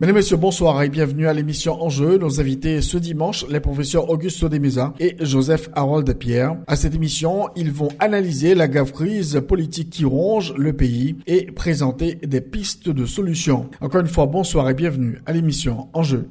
Mesdames, Messieurs, bonsoir et bienvenue à l'émission Enjeu. Nos invités ce dimanche, les professeurs Augusto Demesa et Joseph Harold Pierre. À cette émission, ils vont analyser la grave crise politique qui ronge le pays et présenter des pistes de solutions. Encore une fois, bonsoir et bienvenue à l'émission Enjeu.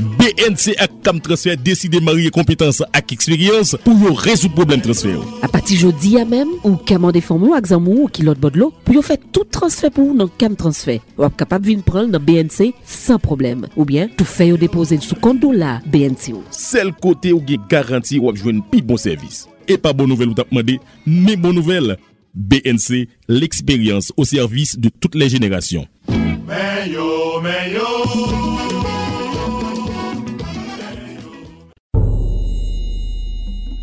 BNC ak Tam Transfer deside marye kompetans ak eksperyans pou yo rezou problem transfer. A pati jodi ya mem, ou kamande formou ak zanmou ou kilot bodlo, pou yo fè tout transfer pou nan Kam Transfer. Wap kapap vin pran nan BNC san problem. Ou bien, tou fè yo depose sou konto la BNC ou. Sel kote ou ge garanti wap jwen pi bon servis. E pa bon nouvel ou tap mande, me bon nouvel. BNC, l'expérience au service de toutes les générations. Mais yo, mais yo.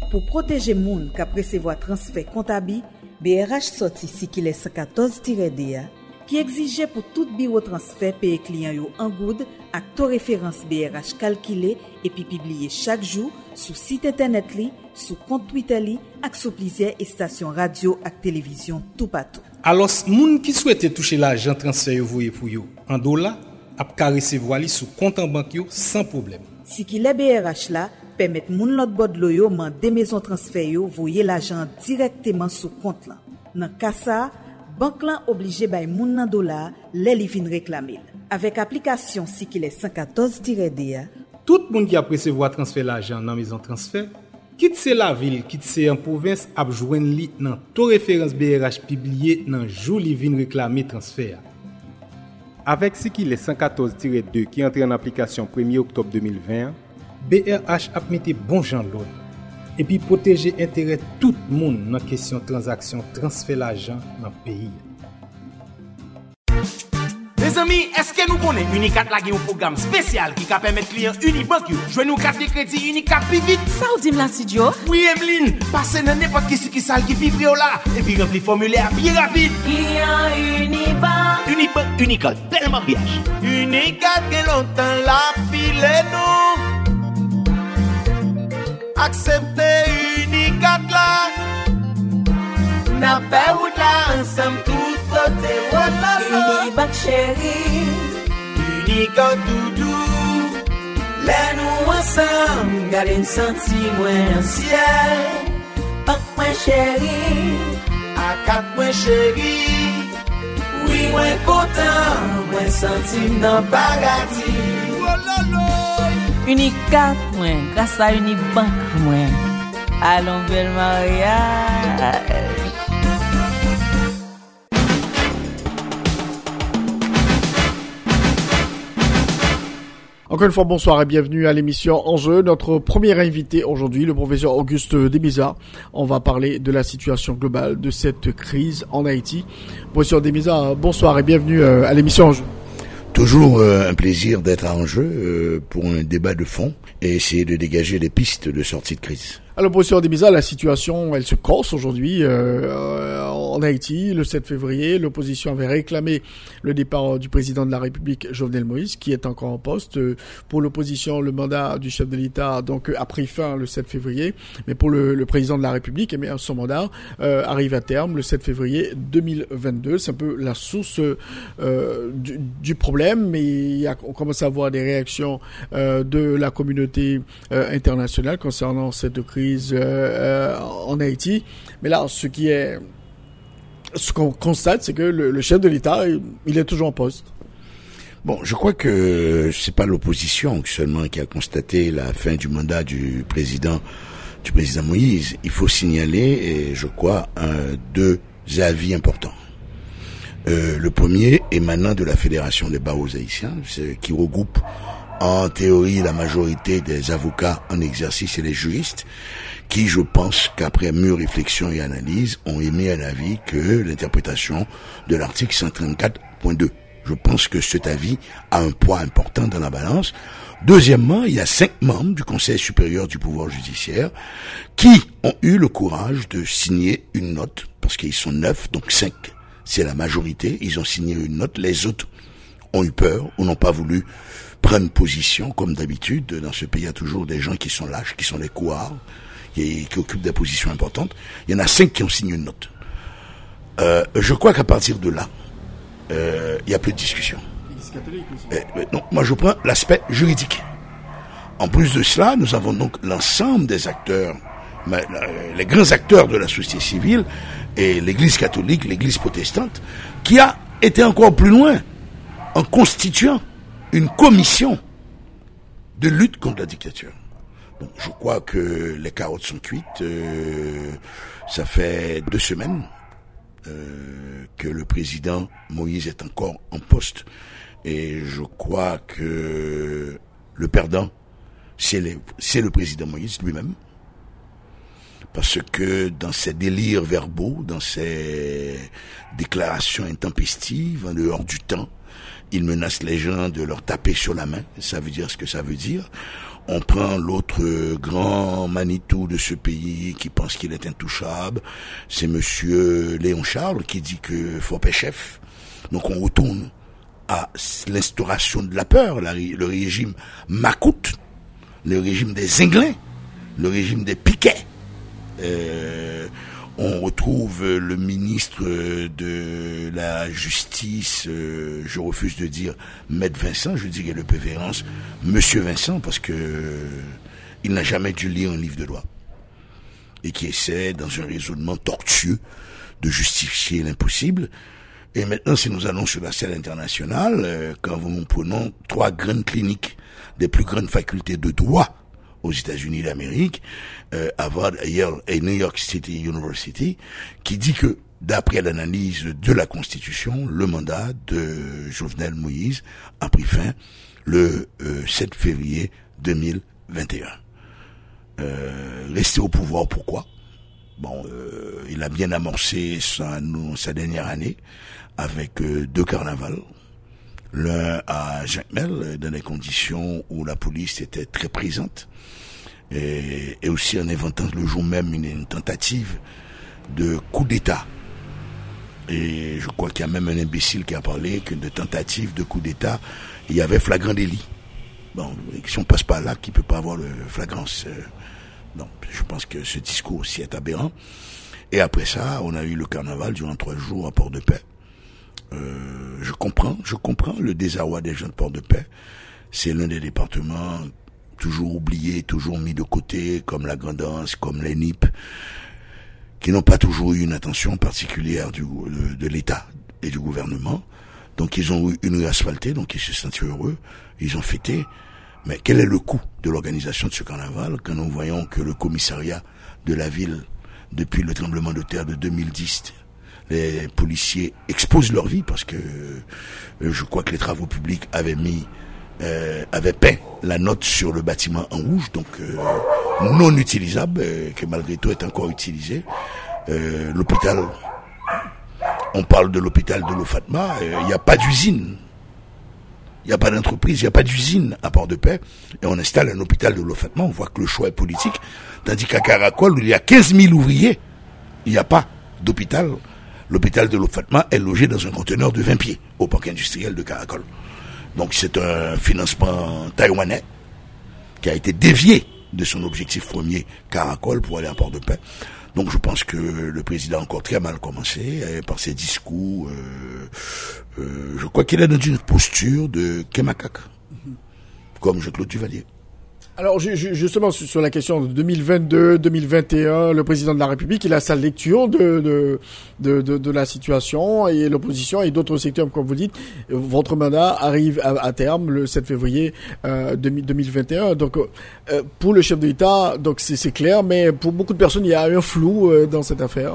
Pou proteje moun ka presevo a transfer kontabi, BRH soti si ki le 114-DA, ki egzije pou tout biro transfer peye kliyan yo an goud ak to referans BRH kalkile epi pibliye chak jou sou site internet li, sou kont Twitter li ak sou plizye estasyon radio ak televizyon tou patou. Alos moun ki souwete touche la ajan transfer yo voye pou yo an do la, ap ka resevo ali sou kontan bank yo san probleme. si ki le BRH la, pemet moun lot bod lo yo man de mezon transfer yo voye l'ajan direkteman sou kont lan. Nan kasa, bank lan oblije bay moun nan dola le li vin reklamil. Avek aplikasyon si ki le 114-D tout moun ki apresevo a transfer la l'ajan nan mezon transfer, Kit se la vil, kit se an provins ap jwen li nan to referans BRH pibliye nan jou li vin reklame transfer. Avec Sikile 114-2 qui est entré en application 1er octobre 2020, BRH a mis bon Jean l'autre et puis protéger intérêt tout le monde dans la question transaction transfert l'argent dans le pays. Les amis, eske nou konen Unicat la gen yon program spesyal ki ka pemet kliyen Unibank yo? Jwen nou kat de kredi Unicat pi vit? Sa ou dim la si Joe? Oui, Emeline, pase nan nepot ki si ki sal ki pi vri yo la epi rempli formule a pi rapide. Kliyen Unibank Unibank, Unicat, telman biyaj. Unicat gen lontan la file nou Aksepte Unicat la Na fe wout la ansam tout sote wala sa Uni bak cheri. Uni kan doudou Le nou ansam Gade m senti mwen an siel. Pak mwen cheri. Akak mwen cheri. Oui mwen kontan Mwen senti m nan bagati. Wala la Unikat mwen, grasa unibank mwen. Alon bel maryaj Encore une fois, bonsoir et bienvenue à l'émission Enjeu. Notre premier invité aujourd'hui, le professeur Auguste Demisa. On va parler de la situation globale de cette crise en Haïti. Professeur Demisa, bonsoir et bienvenue euh, à l'émission Enjeu. Toujours euh, un plaisir d'être à Enjeu euh, pour un débat de fond et essayer de dégager des pistes de sortie de crise. Alors, professeur Demisa, la situation, elle se corse aujourd'hui euh, euh, en Haïti. Le 7 février, l'opposition avait réclamé le départ du président de la République, Jovenel Moïse, qui est encore en poste. Euh, Pour l'opposition, le mandat du chef de l'État donc a pris fin le 7 février, mais pour le, le président de la République, eh bien, son mandat euh, arrive à terme le 7 février 2022. C'est un peu la source euh, du, du problème, mais il on commence à voir des réactions euh, de la communauté euh, internationale concernant cette crise euh, en Haïti. Mais là, ce qui est, ce qu'on constate, c'est que le, chef de l'État, il, est toujours en poste. Bon, je crois que c'est pas l'opposition seulement qui a constaté la fin du mandat du président du président Moïse. Il faut signaler, je crois, deux avis importants. Euh, le premier émanant de la Fédération des barreaux haïtiens, qui regroupe en théorie la majorité des avocats en exercice et les juristes, qui, je pense qu'après mûre réflexion et analyse, ont émis un avis que l'interprétation de l'article 134.2. Je pense que cet avis a un poids important dans la balance. Deuxièmement, il y a cinq membres du Conseil supérieur du pouvoir judiciaire qui ont eu le courage de signer une note, parce qu'ils sont neuf, donc cinq, c'est la majorité, ils ont signé une note, les autres ont eu peur ou n'ont pas voulu prendre position, comme d'habitude, dans ce pays, il y a toujours des gens qui sont lâches, qui sont les couards, qui, qui occupent des positions importantes. Il y en a cinq qui ont signé une note. Euh, je crois qu'à partir de là, euh, il n'y a plus de discussion. Eh, non, moi je prends l'aspect juridique. En plus de cela, nous avons donc l'ensemble des acteurs, les grands acteurs de la société civile et l'Église catholique, l'Église protestante, qui a été encore plus loin en constituant une commission de lutte contre la dictature. Je crois que les carottes sont cuites. Euh, ça fait deux semaines euh, que le président Moïse est encore en poste. Et je crois que le perdant, c'est le, président Moïse lui-même. Parce que dans ses délires verbaux, dans ses déclarations intempestives, en dehors du temps, il menace les gens de leur taper sur la main. Ça veut dire ce que ça veut dire. On prend l'autre grand Manitou de ce pays qui pense qu'il est intouchable. C'est monsieur Léon Charles qui dit que faut chef. Donc on retourne à l'instauration de la peur, le régime Macoute, le régime des Inglés, le régime des Piquets. Euh, on retrouve le ministre de la Justice, euh, je refuse de dire Maître Vincent, je dirais le préférence Monsieur Vincent, parce que il n'a jamais dû lire un livre de loi. Et qui essaie, dans un raisonnement tortueux, de justifier l'impossible. Et maintenant, si nous allons sur la scène internationale, euh, quand nous prenons trois grandes cliniques des plus grandes facultés de droit aux États-Unis d'Amérique, euh, Harvard, et New York City University, qui dit que d'après l'analyse de la Constitution, le mandat de Jovenel Moïse a pris fin le 7 euh, février 2021. Euh, rester au pouvoir, pourquoi? Bon, euh, il a bien amorcé sa, dernière année avec deux carnavals. L'un à Jacmel, dans des conditions où la police était très présente et, aussi en inventant le jour même une, tentative de coup d'État. Et je crois qu'il y a même un imbécile qui a parlé que de tentative de coup d'État, il y avait flagrant délit. Bon, si on passe pas là, qui peut pas avoir le flagrance. Euh, non, je pense que ce discours aussi est aberrant. Et après ça, on a eu le carnaval durant trois jours à Port-de-Paix. Euh, je comprends, je comprends le désarroi des gens de Port-de-Paix. C'est l'un des départements toujours oubliés, toujours mis de côté, comme la Grandance, comme les NIP, qui n'ont pas toujours eu une attention particulière du, de, l'État et du gouvernement. Donc ils ont eu une rue asphaltée, donc ils se sentent heureux, ils ont fêté. Mais quel est le coût de l'organisation de ce carnaval quand nous voyons que le commissariat de la ville, depuis le tremblement de terre de 2010, les policiers exposent leur vie parce que euh, je crois que les travaux publics avaient mis euh, avait peint la note sur le bâtiment en rouge, donc euh, non utilisable, euh, que malgré tout est encore utilisé. l'hôpital, on parle de l'hôpital de l'Ofatma, il n'y a pas d'usine. Il n'y a pas d'entreprise, il n'y a pas d'usine à Port-de-Paix. Et on installe un hôpital de l'Ofatma, on voit que le choix est politique. Tandis qu'à Caracol, où il y a 15 000 ouvriers, il n'y a pas d'hôpital. L'hôpital de l'Ofatma est logé dans un conteneur de 20 pieds au parc industriel de Caracol. Donc c'est un financement taïwanais qui a été dévié de son objectif premier, Caracol, pour aller à Port-de-Paix. Donc je pense que le président a encore très mal commencé euh, par ses discours. Euh, euh, je crois qu'il est dans une posture de Kemakak, comme Jean-Claude Duvalier. Alors justement sur la question de 2022, 2021, le président de la République, il a sa lecture de de, de, la situation et l'opposition et d'autres secteurs, comme vous dites. Votre mandat arrive à, terme le 7 février 2021. Euh, donc euh, pour le chef de l'État, donc c'est clair, mais pour beaucoup de personnes, il y a un flou euh, dans cette affaire.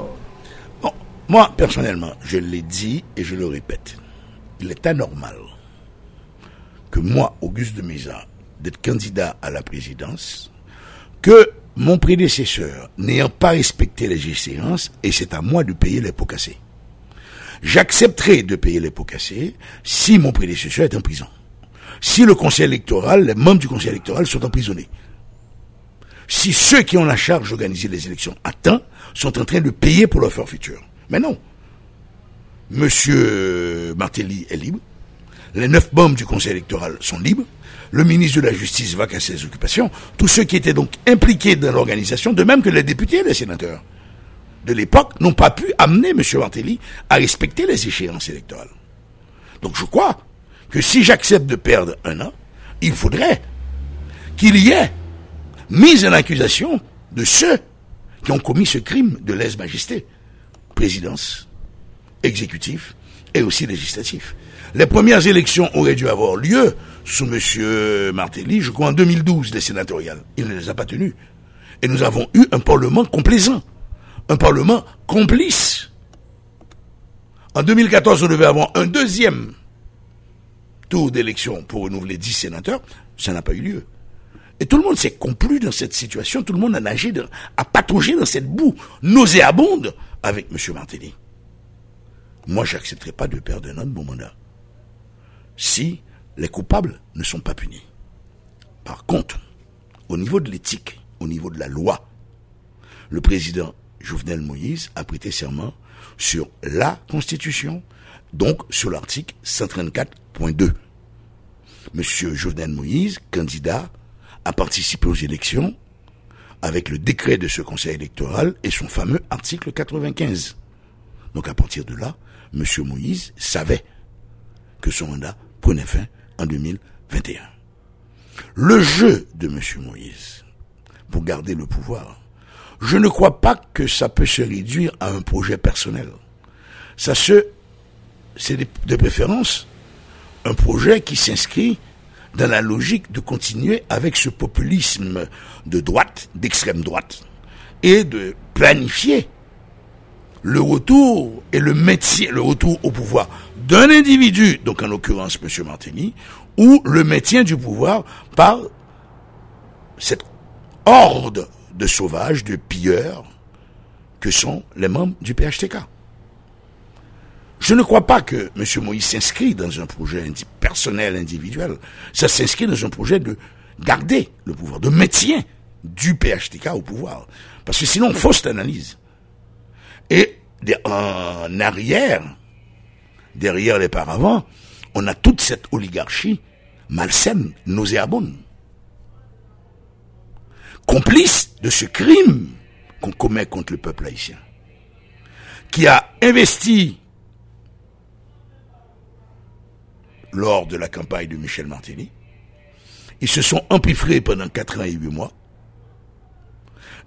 Bon, moi personnellement, je l'ai dit et je le répète, il est anormal que moi, Auguste de Mesa, d'être candidat à la présidence, que mon prédécesseur, n'ayant pas respecté les échéances, et c'est à moi de payer les pots cassés. J'accepterai de payer les pots cassés si mon prédécesseur est en prison. Si le conseil électoral, les membres du conseil électoral sont emprisonnés. Si ceux qui ont la charge d'organiser les élections à temps sont en train de payer pour leur forfaiture. Mais non. Monsieur Martelly est libre. Les neuf membres du conseil électoral sont libres. Le ministre de la Justice va casser ses occupations. Tous ceux qui étaient donc impliqués dans l'organisation, de même que les députés et les sénateurs de l'époque, n'ont pas pu amener M. Martelly à respecter les échéances électorales. Donc je crois que si j'accepte de perdre un an, il faudrait qu'il y ait mise en accusation de ceux qui ont commis ce crime de lèse-majesté. Présidence, exécutif et aussi législatif. Les premières élections auraient dû avoir lieu sous M. Martelly, je crois en 2012, les sénatoriales. Il ne les a pas tenues. Et nous avons eu un Parlement complaisant, un Parlement complice. En 2014, on devait avoir un deuxième tour d'élection pour renouveler 10 sénateurs. Ça n'a pas eu lieu. Et tout le monde s'est complu dans cette situation, tout le monde a nagé, a pataugé dans cette boue nauséabonde avec M. Martelly. Moi, j'accepterai pas de perdre un an de mon mandat. Si les coupables ne sont pas punis. Par contre, au niveau de l'éthique, au niveau de la loi, le président Jovenel Moïse a prêté serment sur la Constitution, donc sur l'article 134.2. Monsieur Jovenel Moïse, candidat, a participé aux élections avec le décret de ce conseil électoral et son fameux article 95. Donc à partir de là, M. Moïse savait que son mandat prenait fin en 2021. Le jeu de M. Moïse pour garder le pouvoir, je ne crois pas que ça peut se réduire à un projet personnel. C'est de préférence un projet qui s'inscrit dans la logique de continuer avec ce populisme de droite, d'extrême droite, et de planifier le retour et le maintien, le retour au pouvoir d'un individu, donc en l'occurrence M. Martini, ou le maintien du pouvoir par cette horde de sauvages, de pilleurs, que sont les membres du PHTK. Je ne crois pas que M. Moïse s'inscrit dans un projet personnel, individuel. Ça s'inscrit dans un projet de garder le pouvoir, de maintien du PHTK au pouvoir. Parce que sinon, fausse analyse. Et en arrière, derrière les paravents, on a toute cette oligarchie malsaine, nauséabonde, complice de ce crime qu'on commet contre le peuple haïtien, qui a investi lors de la campagne de Michel Martini. Ils se sont empiffrés pendant 4 ans et 8 mois.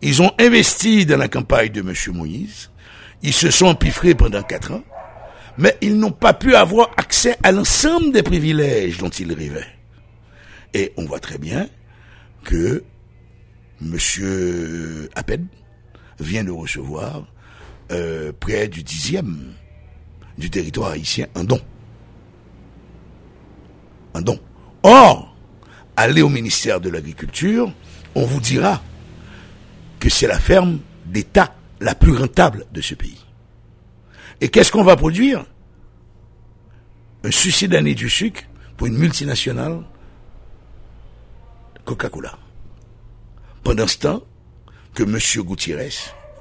Ils ont investi dans la campagne de M. Moïse. Ils se sont empiffrés pendant 4 ans. Mais ils n'ont pas pu avoir accès à l'ensemble des privilèges dont ils rêvaient. Et on voit très bien que M. Apped vient de recevoir euh, près du dixième du territoire haïtien un don un don. Or, allez au ministère de l'Agriculture, on vous dira que c'est la ferme d'État la plus rentable de ce pays. Et qu'est-ce qu'on va produire? Un suicide d'année du sucre pour une multinationale Coca-Cola. Pendant ce temps, que M. Gutiérrez,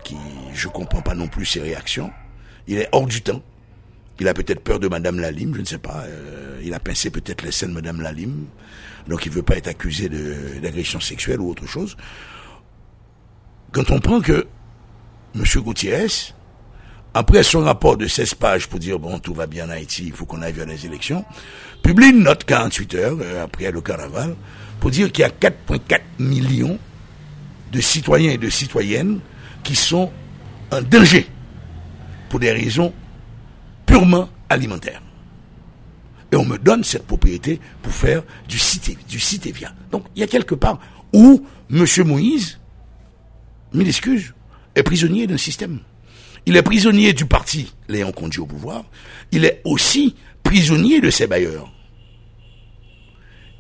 qui je comprends pas non plus ses réactions, il est hors du temps. Il a peut-être peur de Madame Lalim, je ne sais pas. Euh, il a pincé peut-être les scènes de Madame Lalim. Donc il veut pas être accusé d'agression sexuelle ou autre chose. Quand on prend que M. Gutiérrez, après son rapport de 16 pages pour dire bon tout va bien en Haïti, il faut qu'on aille vers les élections, publie une note 48 heures euh, après le carnaval pour dire qu'il y a 4,4 millions de citoyens et de citoyennes qui sont en danger pour des raisons purement alimentaire. Et on me donne cette propriété pour faire du cité, du citévia. Donc, il y a quelque part où M. Moïse, mille excuses, est prisonnier d'un système. Il est prisonnier du parti l'ayant conduit au pouvoir. Il est aussi prisonnier de ses bailleurs.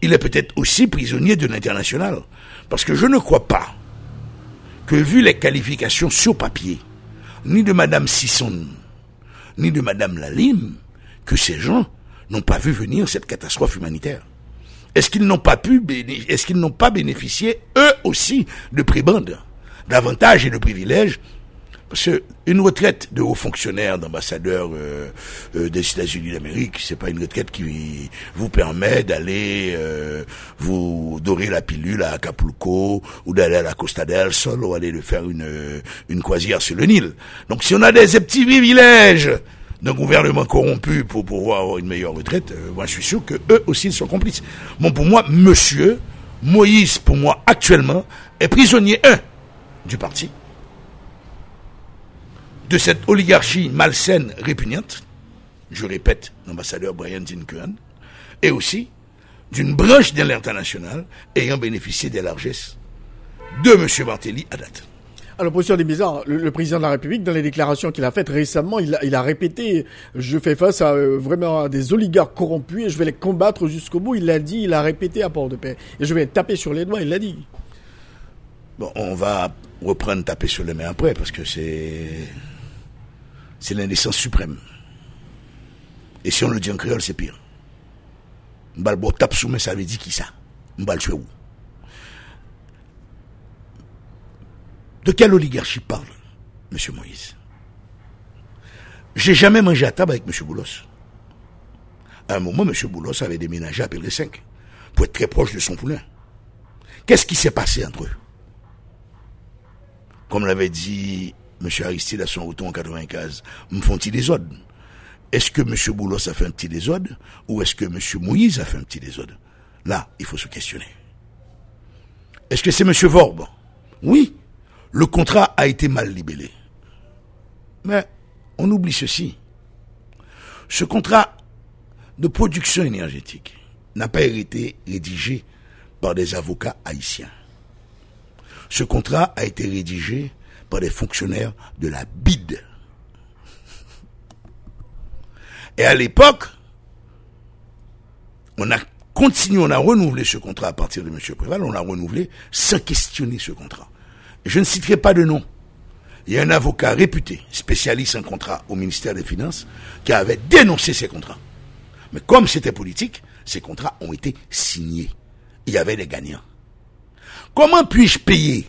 il est peut-être aussi prisonnier de l'international. Parce que je ne crois pas que, vu les qualifications sur papier, ni de Madame Sisson, ni de Madame Lalim, que ces gens n'ont pas vu venir cette catastrophe humanitaire. Est-ce qu'ils n'ont pas pu, est-ce qu'ils n'ont pas bénéficié eux aussi de prébendes, d'avantages et de privilèges parce qu'une retraite de haut fonctionnaire, d'ambassadeur euh, euh, des États-Unis d'Amérique, c'est pas une retraite qui vous permet d'aller euh, vous dorer la pilule à Acapulco ou d'aller à la Costa del Sol ou aller faire une une croisière sur le Nil. Donc si on a des petits privilèges d'un gouvernement corrompu pour pouvoir avoir une meilleure retraite, moi je suis sûr que eux aussi sont complices. Bon pour moi, Monsieur Moïse, pour moi actuellement, est prisonnier 1 du parti de cette oligarchie malsaine, répugnante, je répète, l'ambassadeur Brian Dinkuan, et aussi d'une branche de l'international ayant bénéficié des largesses de M. Martelly à date. Alors, position des bizarres, le, président de la République, dans les déclarations qu'il a faites récemment, il a, répété, je fais face à euh, vraiment des oligarques corrompus et je vais les combattre jusqu'au bout. Il l'a dit, il a répété à Port-de-Paix. Et je vais taper sur les doigts, il l'a dit. Bon, on va reprendre taper sur les mains après, parce que c'est c'est l'indécence suprême. Et si on le dit en créole, c'est pire. Mbalbo tape sous ça veut dire qui ça? Mbal où? De quelle oligarchie parle M. Moïse? J'ai jamais mangé à table avec M. Boulos. À un moment, M. Boulos avait déménagé à Pelé 5 pour être très proche de son poulain. Qu'est-ce qui s'est passé entre eux? Comme l'avait dit M. Aristide à son retour en 95, me font-ils des ordres Est-ce que M. Boulos a fait un petit désordre ou est-ce que M. Moïse a fait un petit désordre? Là, il faut se questionner. Est-ce que c'est M. Vorbe Oui, le contrat a été mal libellé. Mais on oublie ceci. Ce contrat de production énergétique n'a pas été rédigé par des avocats haïtiens. Ce contrat a été rédigé des fonctionnaires de la BID. Et à l'époque, on a continué, on a renouvelé ce contrat à partir de M. Préval, on a renouvelé sans questionner ce contrat. je ne citerai pas de nom. Il y a un avocat réputé, spécialiste en contrat au ministère des Finances, qui avait dénoncé ces contrats. Mais comme c'était politique, ces contrats ont été signés. Il y avait des gagnants. Comment puis-je payer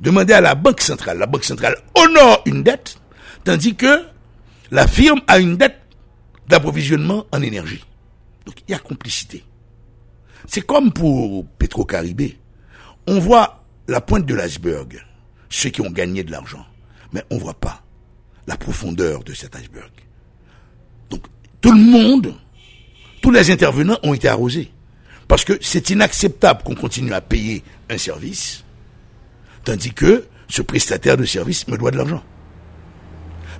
demander à la Banque centrale. La Banque centrale honore une dette, tandis que la firme a une dette d'approvisionnement en énergie. Donc il y a complicité. C'est comme pour Petro-Caribé. On voit la pointe de l'iceberg, ceux qui ont gagné de l'argent, mais on voit pas la profondeur de cet iceberg. Donc tout le monde, tous les intervenants ont été arrosés. Parce que c'est inacceptable qu'on continue à payer un service Tandis que ce prestataire de service me doit de l'argent.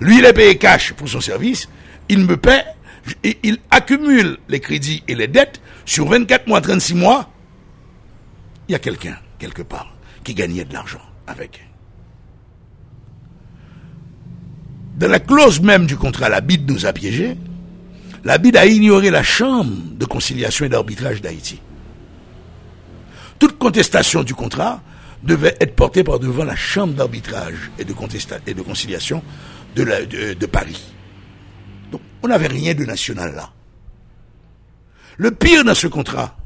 Lui, il est payé cash pour son service, il me paie, il accumule les crédits et les dettes sur 24 mois, 36 mois. Il y a quelqu'un, quelque part, qui gagnait de l'argent avec. Dans la clause même du contrat, la BID nous a piégés. La BID a ignoré la chambre de conciliation et d'arbitrage d'Haïti. Toute contestation du contrat devait être porté par devant la chambre d'arbitrage et de, et de conciliation de, de, Paris. Donc, on n'avait rien de national là. Le pire dans ce contrat,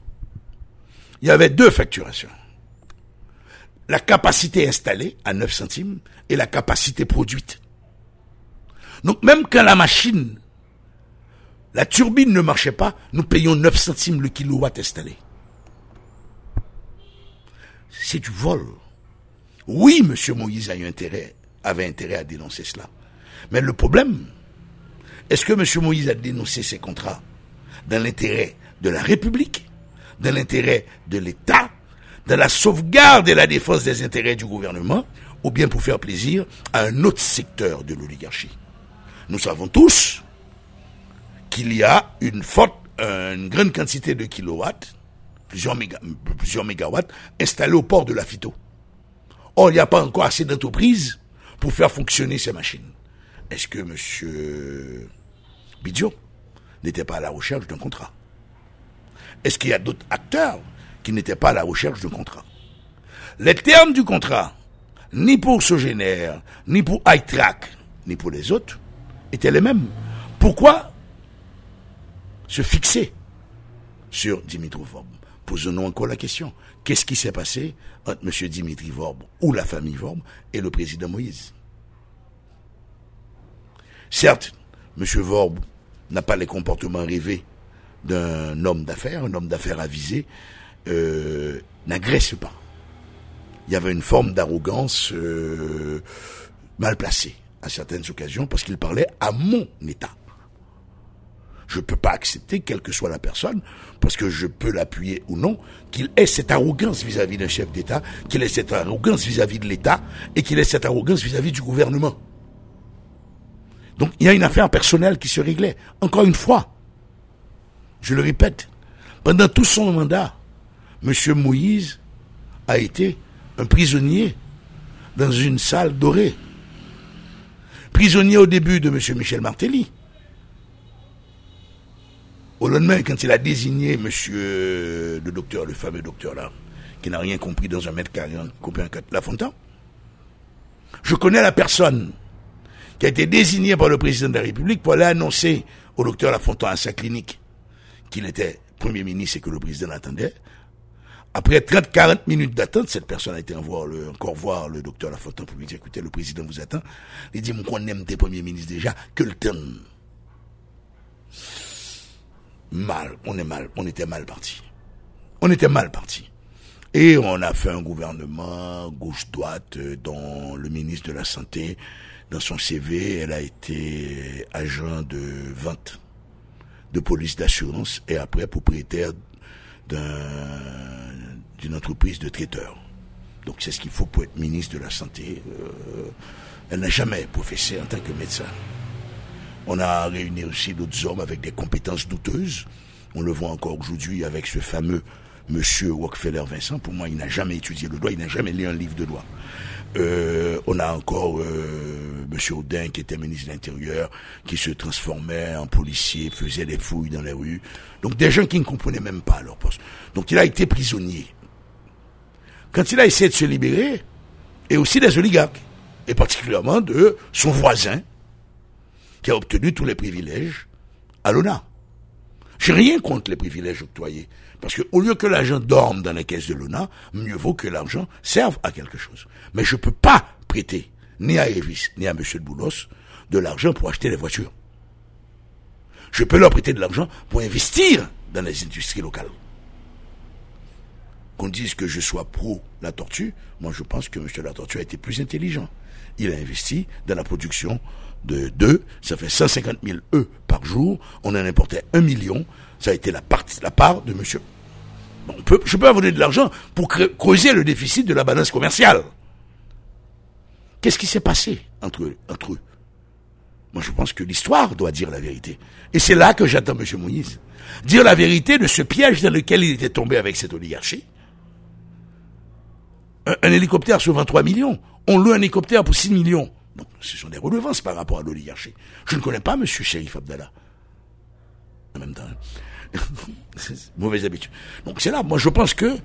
il y avait deux facturations. La capacité installée à 9 centimes et la capacité produite. Donc même quand la machine, la turbine ne marchait pas, nous payons 9 centimes le kilowatt installé c'est du vol. Oui, M. Moïse a intérêt, avait intérêt à dénoncer cela. Mais le problème, est-ce que M. Moïse a dénoncé ces contrats dans l'intérêt de la République, dans l'intérêt de l'État, dans la sauvegarde et la défense des intérêts du gouvernement, ou bien pour faire plaisir à un autre secteur de l'oligarchie? Nous savons tous qu'il y a une forte, une grande quantité de kilowatts plusieurs, plusieurs mégawatts installés au port de la Fito. Or, il n'y a pas encore assez d'entreprises pour faire fonctionner ces machines. Est-ce que M. Bidio n'était pas à la recherche d'un contrat? Est-ce qu'il y a d'autres acteurs qui n'étaient pas à la recherche de contrat? Les termes du contrat, ni pour Sogéner, ni pour iTrack, ni pour les autres, étaient les mêmes. Pourquoi se fixer sur Dimitri Vorb Posons-nous encore la question. Qu'est-ce qui s'est passé entre M. Dimitri Vorb ou la famille Vorb et le président Moïse? Certes, M. Vorb n'a pas les comportements rêvés d'un homme d'affaires, un homme d'affaires avisé, euh, n'agresse pas. Il y avait une forme d'arrogance euh, mal placée à certaines occasions parce qu'il parlait à mon État. Je ne peux pas accepter, quelle que soit la personne, parce que je peux l'appuyer ou non, qu'il ait cette arrogance vis-à-vis d'un chef d'État, qu'il ait cette arrogance vis-à-vis de l'État et qu'il ait cette arrogance vis-à-vis du gouvernement. Donc il y a une affaire personnelle qui se réglait. Encore une fois, je le répète, pendant tout son mandat, M. Moïse a été un prisonnier dans une salle dorée. Prisonnier au début de M. Michel Martelly. Au lendemain, quand il a désigné M. le docteur, le fameux docteur là, qui n'a rien compris dans un mètre carré, compris La Fontaine, je connais la personne qui a été désigné par le président de la République pour aller annoncer au docteur Lafontaine à sa clinique qu'il était Premier ministre et que le président l'attendait. Après 30-40 minutes d'attente, cette personne a été encore voir le docteur Lafontaine pour lui dire, écoutez, le président vous attend. Il dit, mon qu'on aime tes premiers ministres déjà, que le temps. Mal, on est mal, on était mal parti. On était mal parti. Et on a fait un gouvernement gauche-droite euh, dont le ministre de la Santé dans son CV, elle a été agent de vente de police d'assurance et après propriétaire d'une entreprise de traiteurs. Donc c'est ce qu'il faut pour être ministre de la Santé. Euh, elle n'a jamais professé en tant que médecin. On a réuni aussi d'autres hommes avec des compétences douteuses. On le voit encore aujourd'hui avec ce fameux monsieur Rockefeller Vincent. Pour moi, il n'a jamais étudié le droit, il n'a jamais lu un livre de droit. Euh, on a encore euh, Monsieur Audin qui était ministre de l'Intérieur, qui se transformait en policier, faisait des fouilles dans les rues. Donc des gens qui ne comprenaient même pas leur poste. Donc il a été prisonnier. Quand il a essayé de se libérer, et aussi des oligarques, et particulièrement de son voisin, qui a obtenu tous les privilèges à l'ONA. J'ai rien contre les privilèges octroyés. Parce que au lieu que l'argent dorme dans les caisses de l'ONA, mieux vaut que l'argent serve à quelque chose. Mais je ne peux pas prêter ni à Evis, ni à M. de Boulos de l'argent pour acheter des voitures. Je peux leur prêter de l'argent pour investir dans les industries locales. Qu'on dise que je sois pro la tortue, moi je pense que M. la tortue a été plus intelligent. Il a investi dans la production de deux, ça fait 150 000 œufs par jour, on en importait un million, ça a été la, part de monsieur. on peut, je peux avoir de l'argent pour creuser le déficit de la balance commerciale. Qu'est-ce qui s'est passé entre, entre eux? Moi, je pense que l'histoire doit dire la vérité. Et c'est là que j'attends M. Moïse. Dire la vérité de ce piège dans lequel il était tombé avec cette oligarchie. Un, hélicoptère sur 23 millions. On loue un hélicoptère pour 6 millions. Donc, ce sont des redevances par rapport à l'oligarchie. Je ne connais pas M. Shérif Abdallah. En même temps. Hein. Mauvaise habitude. Donc, c'est là. Moi, je pense que,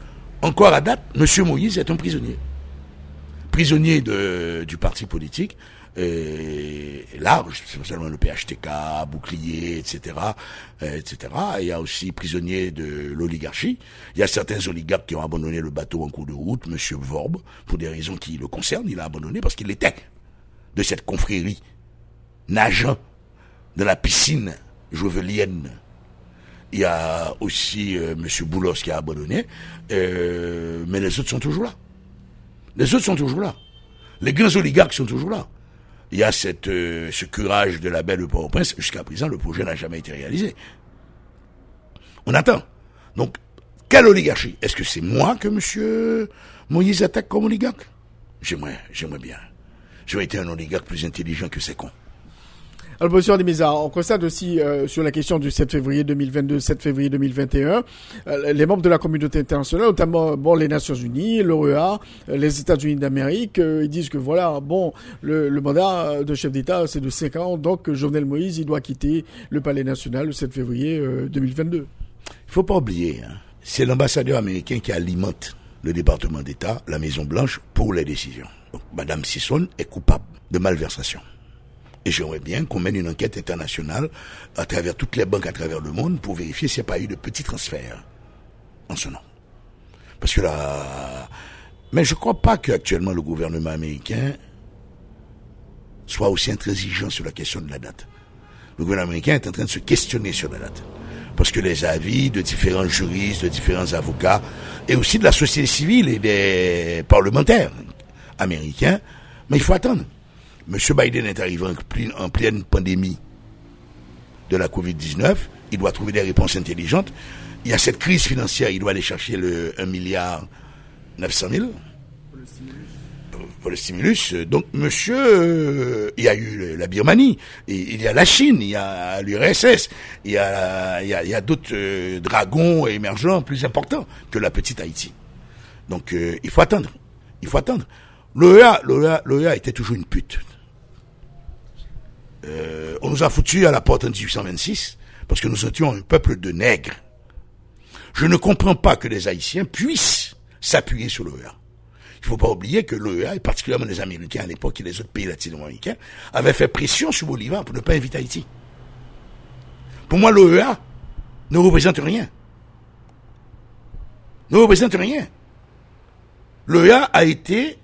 encore à date, M. Moïse est un prisonnier prisonnier du parti politique et large, c'est seulement le PHTK, bouclier, etc., etc. Il y a aussi prisonnier de l'oligarchie. Il y a certains oligarques qui ont abandonné le bateau en cours de route. Monsieur Vorbe, pour des raisons qui le concernent, il a abandonné parce qu'il était de cette confrérie nageant dans la piscine jovelienne. Il y a aussi euh, Monsieur Boulos qui a abandonné, euh, mais les autres sont toujours là. Les autres sont toujours là. Les grands oligarques sont toujours là. Il y a euh, ce curage de la belle de Port-au-Prince. Jusqu'à présent, le projet n'a jamais été réalisé. On attend. Donc, quelle oligarchie? Est-ce que c'est moi que M. Moïse attaque comme oligarque? J'aimerais, j'aimerais bien. J'aurais été un oligarque plus intelligent que ces cons. Alors, monsieur Ademisa, on constate aussi euh, sur la question du 7 février 2022, 7 février 2021, euh, les membres de la communauté internationale, notamment bon les Nations Unies, l'OEA, euh, les États-Unis d'Amérique, ils disent que voilà, bon, le, le mandat de chef d'État c'est de 5 ans, donc Jovenel Moïse il doit quitter le Palais national le 7 février 2022. Il faut pas oublier, hein, c'est l'ambassadeur américain qui alimente le département d'État, la Maison Blanche, pour les décisions. Donc, Madame Sisson est coupable de malversation. Et j'aimerais bien qu'on mène une enquête internationale à travers toutes les banques à travers le monde pour vérifier s'il n'y a pas eu de petits transferts en ce nom. Parce que là, mais je ne crois pas qu'actuellement le gouvernement américain soit aussi intransigeant sur la question de la date. Le gouvernement américain est en train de se questionner sur la date. Parce que les avis de différents juristes, de différents avocats, et aussi de la société civile et des parlementaires américains, mais il faut attendre. Monsieur Biden est arrivé en pleine, pandémie de la Covid-19. Il doit trouver des réponses intelligentes. Il y a cette crise financière. Il doit aller chercher le 1 milliard 900 000 pour le stimulus. Donc, monsieur, euh, il y a eu la Birmanie, il y a la Chine, il y a l'URSS, il y a, il y a, d'autres euh, dragons émergents plus importants que la petite Haïti. Donc, euh, il faut attendre. Il faut attendre. L'OEA, l'OEA, l'OEA était toujours une pute. on nous a foutu à la porte en 1826 parce que nous étions un peuple de nègres. Je ne comprends pas que les Haïtiens puissent s'appuyer sur l'OEA. Il faut pas oublier que l'OEA, et particulièrement les Américains à l'époque et les autres pays latino-américains, avaient fait pression sur Bolivar pour ne pas inviter Haïti. Pour moi, l'OEA ne représente rien. Ne représente rien. L'OEA a été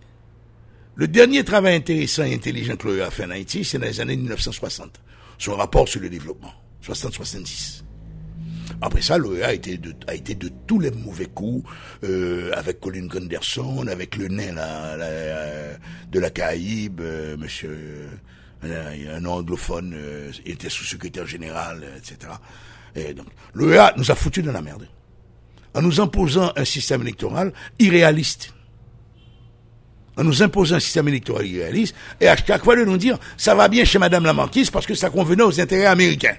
le dernier travail intéressant et intelligent que l'OEA a fait en Haïti, c'est dans les années 1960. Son rapport sur le développement. 60-70. Après ça, l'OEA a été de, a été de tous les mauvais coups, euh, avec Colin Gunderson, avec le nain de la Caraïbe, euh, monsieur, euh, un anglophone, était sous-secrétaire général, etc. Et donc, l'OEA nous a foutu dans la merde. En nous imposant un système électoral irréaliste en nous imposant un système électoral irréaliste, et à chaque fois de nous dire, ça va bien chez Madame la parce que ça convenait aux intérêts américains.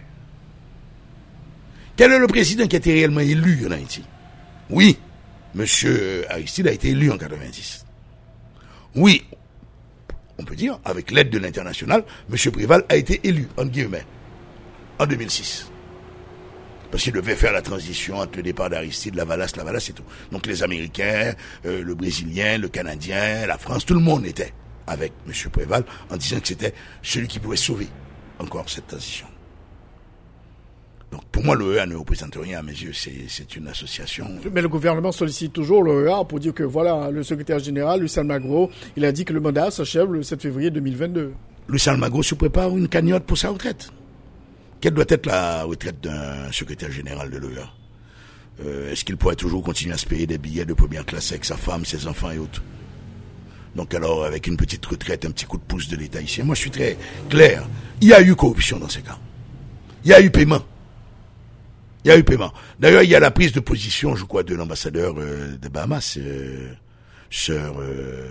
Quel est le président qui a été réellement élu en Haïti? Oui, M. Aristide a été élu en 90. Oui, on peut dire, avec l'aide de l'international, M. Préval a été élu, en guillemets, en 2006. Parce qu'il devait faire la transition entre le départ d'Aristide, la Valasse, la Valasse et tout. Donc les Américains, euh, le Brésilien, le Canadien, la France, tout le monde était avec M. Préval en disant que c'était celui qui pouvait sauver encore cette transition. Donc pour moi, l'OEA ne représente rien à mes yeux, c'est une association. Mais le gouvernement sollicite toujours l'OEA pour dire que voilà, le secrétaire général, Lucien Magro, il a dit que le mandat s'achève le 7 février 2022. Lucien Magro se prépare une cagnotte pour sa retraite. Quelle doit être la retraite d'un secrétaire général de l'OEA? Euh, Est-ce qu'il pourrait toujours continuer à se payer des billets de première classe avec sa femme, ses enfants et autres? Donc alors, avec une petite retraite, un petit coup de pouce de l'État ici. Moi, je suis très clair. Il y a eu corruption dans ces cas. Il y a eu paiement. Il y a eu paiement. D'ailleurs, il y a la prise de position, je crois, de l'ambassadeur euh, des Bahamas, euh, sœur, euh,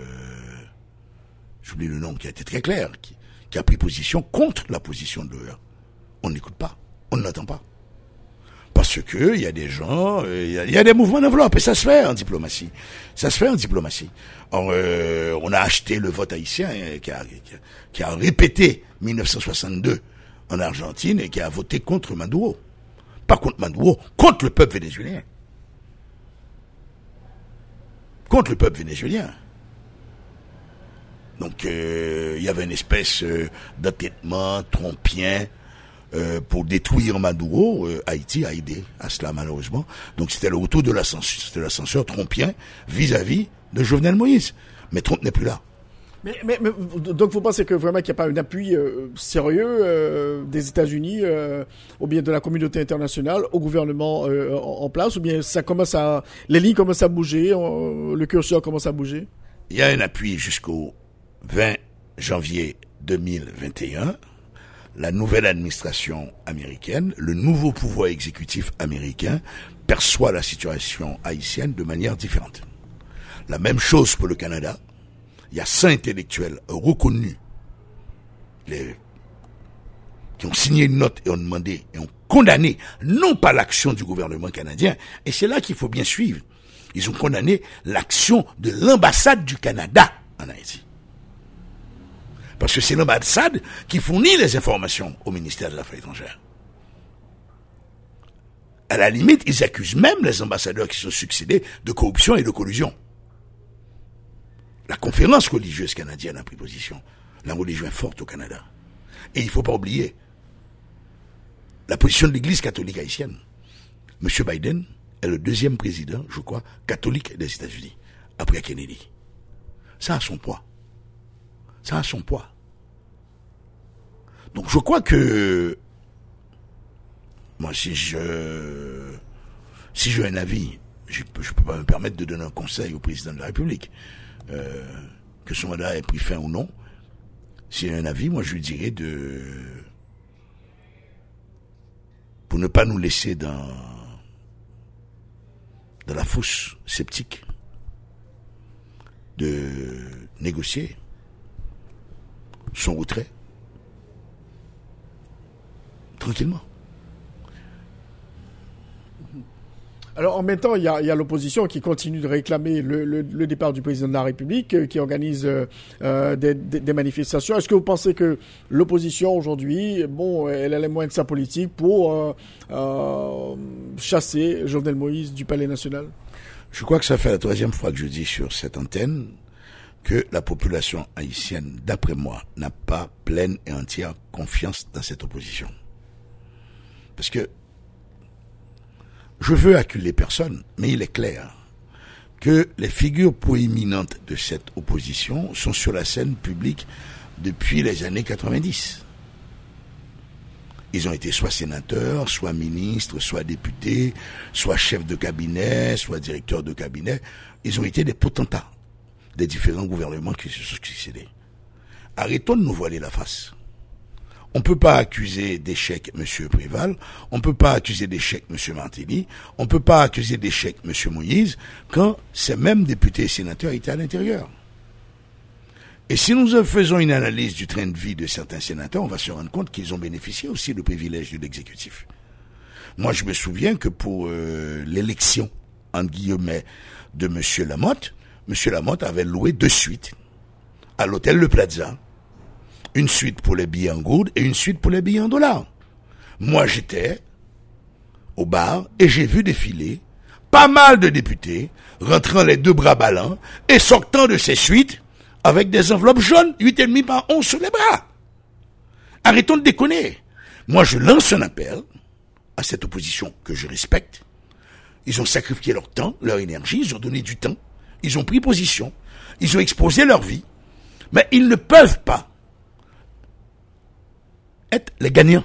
j'oublie le nom, qui a été très clair, qui, qui a pris position contre la position de l'OEA. On n'écoute pas, on n'entend pas. Parce que il y a des gens, euh, il y, a, des mouvements d'enveloppe et ça se fait en diplomatie. Ça se fait en diplomatie. on a acheté le vote haïtien qui, a, qui, a, répété 1962 en Argentine et qui a voté contre Maduro contre Maduro, contre le peuple vénézuélien. Contre le peuple vénézuélien. Donc euh, il y avait une espèce euh, trompien euh, pour détruire Maduro. Haïti a aidé à cela malheureusement. Donc c'était le retour de l'ascenseur trompien vis-à-vis de Jovenel Moïse. Mais Trump n'est plus là. Mais, mais, donc vous pensez que vraiment qu'il n'y a pas un appui euh, sérieux euh, des États-Unis euh, ou bien de la communauté internationale au gouvernement en, place ou bien ça commence à les lignes commencent à bouger, le curseur commence à bouger? Il y a un appui jusqu'au 20 janvier 2021. La nouvelle administration américaine, le nouveau pouvoir exécutif américain perçoit la situation haïtienne de manière différente. La même chose pour le Canada, il y a cinq intellectuels reconnus qui ont signé une note et ont demandé et ont condamné non pas l'action du gouvernement canadien, et c'est là qu'il faut bien suivre. Ils ont condamné l'action de l'ambassade du Canada en Haïti. Parce que c'est l'ambassade qui fournit les informations au ministère de l'Affaires étrangères. À la limite, ils accusent même les ambassadeurs qui sont succédés de corruption et de collusion. La conférence religieuse canadienne a pris position. La religion est forte au Canada. Et il ne faut pas oublier la position de l'Église catholique haïtienne. Monsieur Biden est le deuxième président, je crois, catholique des États-Unis, après Kennedy. Ça a son poids. Ça a son poids. Donc je crois que moi si je si j'ai un avis, je ne peux pas me permettre de donner un conseil au président de la République. Euh, que son mandat ait pris fin ou non. Si j'ai un avis, moi je lui dirais de pour ne pas nous laisser dans dans la fosse sceptique de négocier son retrait tranquillement. Alors en même temps, il y a, l'opposition qui continue de réclamer le, départ du président de la République, euh, qui organise euh, euh, des, manifestations. Est-ce que vous pensez que l'opposition aujourd'hui, bon, elle a les moyens de sa politique pour chasser Jovenel Moïse du Palais national? Je crois que ça fait la troisième fois que je dis sur cette antenne que la population haïtienne, d'après moi, n'a pas pleine et entière confiance dans cette opposition. Parce que je veux acculer personne, mais il est clair que les figures proéminentes de cette opposition sont sur la scène publique depuis les années 90. Ils ont été soit sénateurs, soit ministres, soit députés, soit chefs de cabinet, soit directeurs de cabinet. Ils ont été des potentats des différents gouvernements qui se sont succédés. Arrêtons de nous voiler la face. On ne peut pas accuser d'échec M. Préval, on ne peut pas accuser d'échec M. Martelly, on ne peut pas accuser d'échec M. Moïse quand ces mêmes députés et sénateurs étaient à l'intérieur. Et si nous faisons une analyse du train de vie de certains sénateurs, on va se rendre compte qu'ils ont bénéficié aussi de privilèges de l'exécutif. Moi, je me souviens que pour euh, l'élection, entre guillemets, de M. Lamotte, M. Lamotte avait loué deux suites à l'hôtel Le Plaza, une suite pour les billets en gourde et une suite pour les billets en dollars. Moi, j'étais au bar et j'ai vu défiler pas mal de députés rentrant les deux bras ballants et sortant de ces suites avec des enveloppes jaunes, demi par 11 sur les bras. Arrêtons de déconner. Moi, je lance un appel à cette opposition que je respecte. Ils ont sacrifié leur temps, leur énergie, ils ont donné du temps, ils ont pris position, ils ont exposé leur vie, mais ils ne peuvent pas être les gagnants.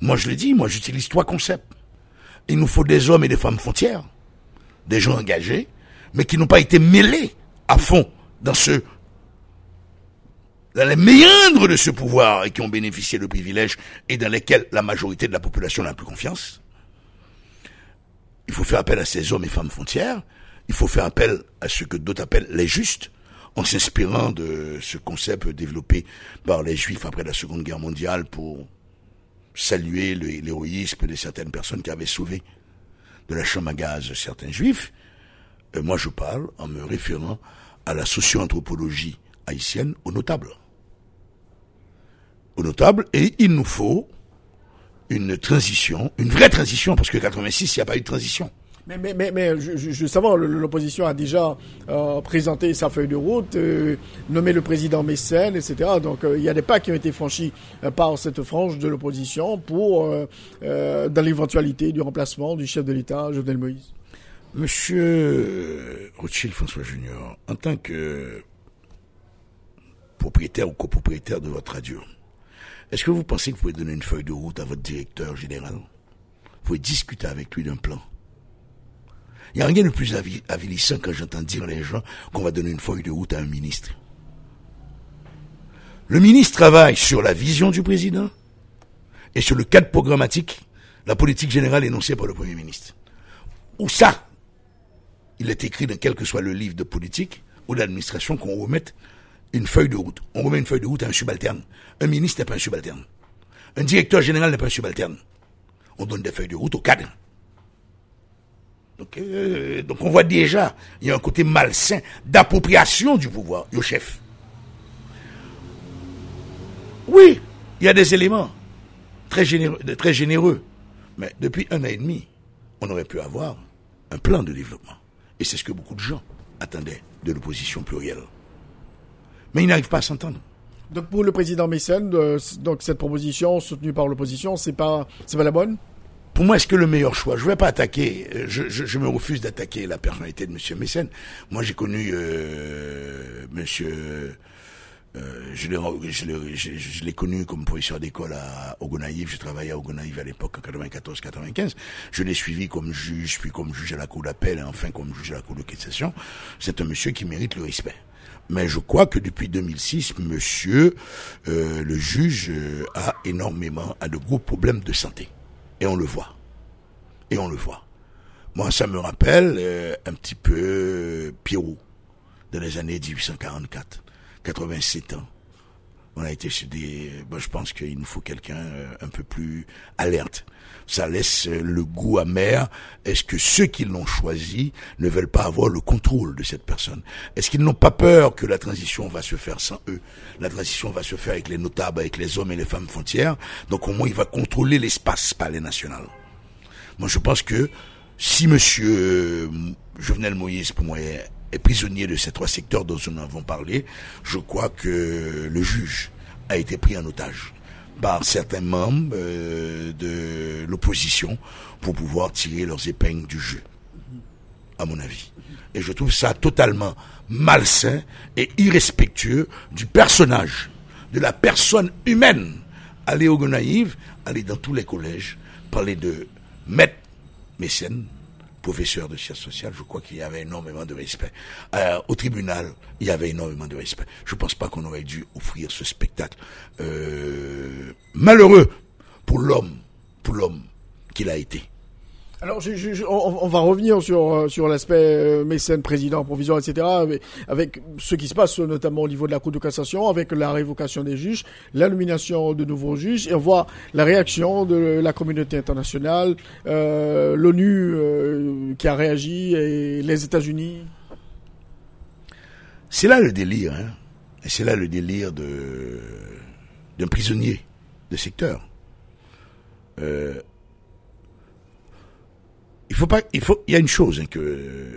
Moi, je le dis, moi, j'utilise trois concepts. Il nous faut des hommes et des femmes frontières, des gens engagés, mais qui n'ont pas été mêlés à fond dans ce, dans les méandres de ce pouvoir et qui ont bénéficié de privilèges et dans lesquels la majorité de la population n'a plus confiance. Il faut faire appel à ces hommes et femmes frontières. Il faut faire appel à ce que d'autres appellent les justes, en s'inspirant de ce concept développé par les Juifs après la Seconde Guerre mondiale pour saluer l'héroïsme de certaines personnes qui avaient sauvé de la chambre à gaz certains Juifs. Euh, moi, je parle en me référant à la socio-anthropologie haïtienne au notable. Au notable, et il nous faut une transition, une vraie transition, parce que 86, il n'y a pas eu de transition. Mais, mais, mais, mais je, je, l'opposition a déjà euh, présenté sa feuille de route, euh, nommé le président Mécène, etc. Donc euh, il y a des pas qui ont été franchis par cette frange de l'opposition pour, dans l'éventualité du remplacement du chef de l'État, Jovenel Moïse. Monsieur Rothschild François Junior, en tant que propriétaire ou copropriétaire de votre radio, est-ce que vous pensez que vous pouvez donner une feuille de route à votre directeur général? Vous pouvez discuter avec lui d'un plan? Il n'y a rien de plus avilissant quand j'entends dire les gens qu'on va donner une feuille de route à un ministre. Le ministre travaille sur la vision du président et sur le cadre programmatique, la politique générale énoncée par le Premier ministre. Ou ça, il est écrit dans quel que soit le livre de politique ou d'administration qu'on remette une feuille de route. On remet une feuille de route à un subalterne. Un ministre n'est pas un subalterne. Un directeur général n'est pas un subalterne. On donne des feuilles de route au cadre. Donc, euh, donc on voit déjà, il y a un côté malsain d'appropriation du pouvoir, le chef. Oui, il y a des éléments très généreux, Mais depuis un an et demi, on aurait pu avoir un plan de développement. Et c'est ce que beaucoup de gens attendaient de l'opposition plurielle. Mais ils n'arrivent pas à s'entendre. Donc pour le président Mécène, euh, donc cette proposition soutenue par l'opposition, c'est pas c'est pas la bonne? Pour moi, est-ce que le meilleur choix Je ne vais pas attaquer. euh, Je, je, je me refuse d'attaquer la personnalité de M. Mécène. Moi, j'ai connu euh, Monsieur. Euh, je l'ai connu comme professeur d'école à Ogonaïve. Je travaillais à Ogonaïve à l'époque, en 94-95. Je l'ai suivi comme juge, puis comme juge à la cour d'appel, et enfin comme juge à la cour de cassation. C'est un monsieur qui mérite le respect. Mais je crois que depuis 2006, monsieur euh, le juge a énormément, a de gros problèmes de santé. Et on le voit. Et on le voit. Moi, ça me rappelle euh, un petit peu euh, Pierrot, dans les années 1844, 87 ans. On a été chez des... Bon, je pense qu'il nous faut quelqu'un euh, un peu plus alerte. Ça laisse euh, le goût amer. Est-ce que ceux qui l'ont choisi ne veulent pas avoir le contrôle de cette personne? Est-ce qu'ils n'ont pas peur que la transition va se faire sans eux? La transition va se faire avec les notables, avec les hommes et les femmes frontières. Donc au moins, il va contrôler l'espace palais national. Moi, je pense que si Monsieur euh, Jovenel Moïse, pour moi, est, est prisonnier de ces trois secteurs dont nous avons parlé, je crois que le juge a été pris en otage par certains membres euh, de l'opposition pour pouvoir tirer leurs épingles du jeu, à mon avis. Et je trouve ça totalement malsain et irrespectueux du personnage, de la personne humaine. Aller au Gonaïve, aller dans tous les collèges, parler de maître mécène, professeur de sciences sociales, je crois qu'il y avait énormément de respect. Euh, au tribunal, il y avait énormément de respect. Je ne pense pas qu'on aurait dû offrir ce spectacle euh, malheureux pour l'homme, pour l'homme qu'il a été. Alors, je, je- on, on va revenir sur euh, sur l'aspect euh, mécène, président, provisoire, etc. Avec, ce qui se passe notamment au niveau de la Cour de cassation, avec la révocation des juges, la nomination de nouveaux juges, et on voit la réaction de la communauté internationale, euh, l'ONU qui a réagi, et les États-Unis. C'est là le délire, hein. C'est là le délire de d'un prisonnier de secteur. Il faut pas, il faut, il y a une chose, hein,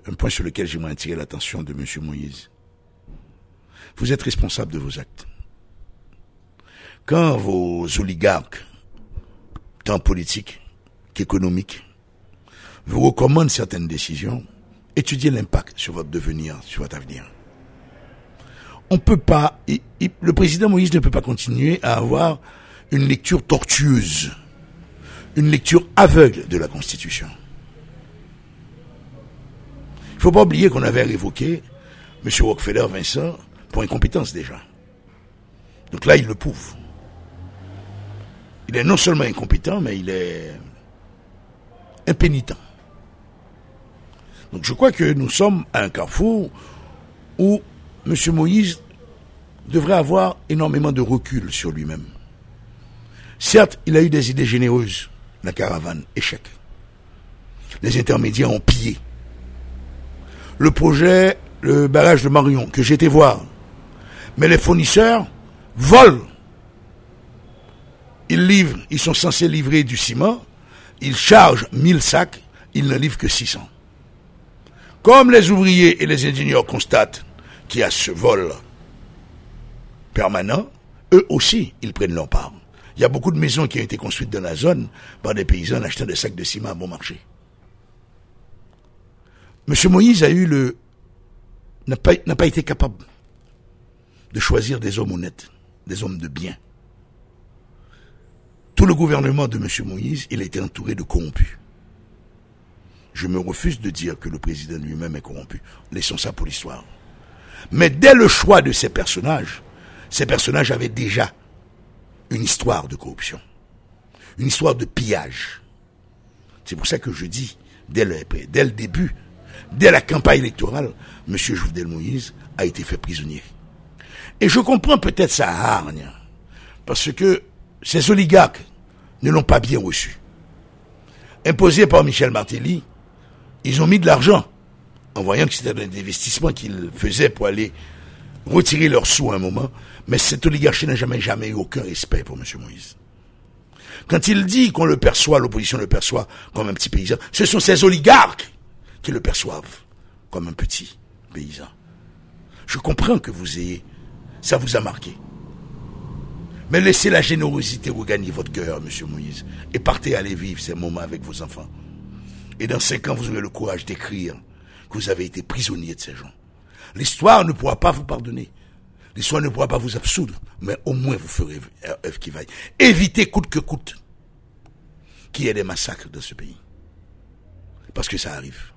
un point sur lequel j'aimerais attirer l'attention de Monsieur Moïse. Vous êtes responsable de vos actes. Quand vos oligarques, tant politiques qu'économiques, vous recommandent certaines décisions, étudiez l'impact sur votre devenir, sur votre avenir on peut pas, le président Moïse ne peut pas continuer à avoir une lecture tortueuse, une lecture aveugle de la Constitution. Il faut pas oublier qu'on avait révoqué M. Rockefeller Vincent pour incompétence déjà. Donc là, il le prouve. Il est non seulement incompétent, mais il est impénitent. Donc je crois que nous sommes à un carrefour où M. Moïse devrait avoir énormément de recul sur lui-même. Certes, il a eu des idées généreuses. La caravane, échec. Les intermédiaires ont pillé. Le projet, le barrage de Marion, que j'ai été voir. Mais les fournisseurs volent. Ils livrent, ils sont censés livrer du ciment. Ils chargent 1000 sacs, ils ne livrent que 600. Comme les ouvriers et les ingénieurs constatent qu'il y a ce vol permanent, eux aussi, ils prennent leur part. Il y a beaucoup de maisons qui ont été construites dans la zone par des paysans achetant des sacs de ciment à bon marché. Monsieur Moïse a eu le, n'a pas, été capable de choisir des hommes honnêtes, des hommes de bien. Tout le gouvernement de Monsieur Moïse, il a été entouré de corrompus. Je me refuse de dire que le président lui-même est corrompu. Laissons ça pour l'histoire. Mais dès le choix de ces personnages, ces personnages avaient déjà une histoire de corruption, une histoire de pillage. C'est pour ça que je dis, dès le, dès le début, dès la campagne électorale, M. Jouvenel Moïse a été fait prisonnier. Et je comprends peut-être sa hargne, parce que ces oligarques ne l'ont pas bien reçu. Imposés par Michel Martelly, ils ont mis de l'argent en voyant que c'était un investissement qu'ils faisaient pour aller retirer leurs sous à un moment. Mais cette oligarchie n'a jamais, jamais eu aucun respect pour M. Moïse. Quand il dit qu'on le perçoit, l'opposition le perçoit comme un petit paysan, ce sont ces oligarques qui le perçoivent comme un petit paysan. Je comprends que vous ayez, ça vous a marqué. Mais laissez la générosité regagner votre cœur, monsieur Moïse, et partez aller vivre ces moments avec vos enfants. Et dans cinq ans, vous aurez le courage d'écrire que vous avez été prisonnier de ces gens. L'histoire ne pourra pas vous pardonner. L'histoire ne pourra pas vous absoudre, mais au moins vous ferez œuvre qui vaille. Évitez coûte que coûte qu'il y ait des massacres dans ce pays. Parce que ça arrive.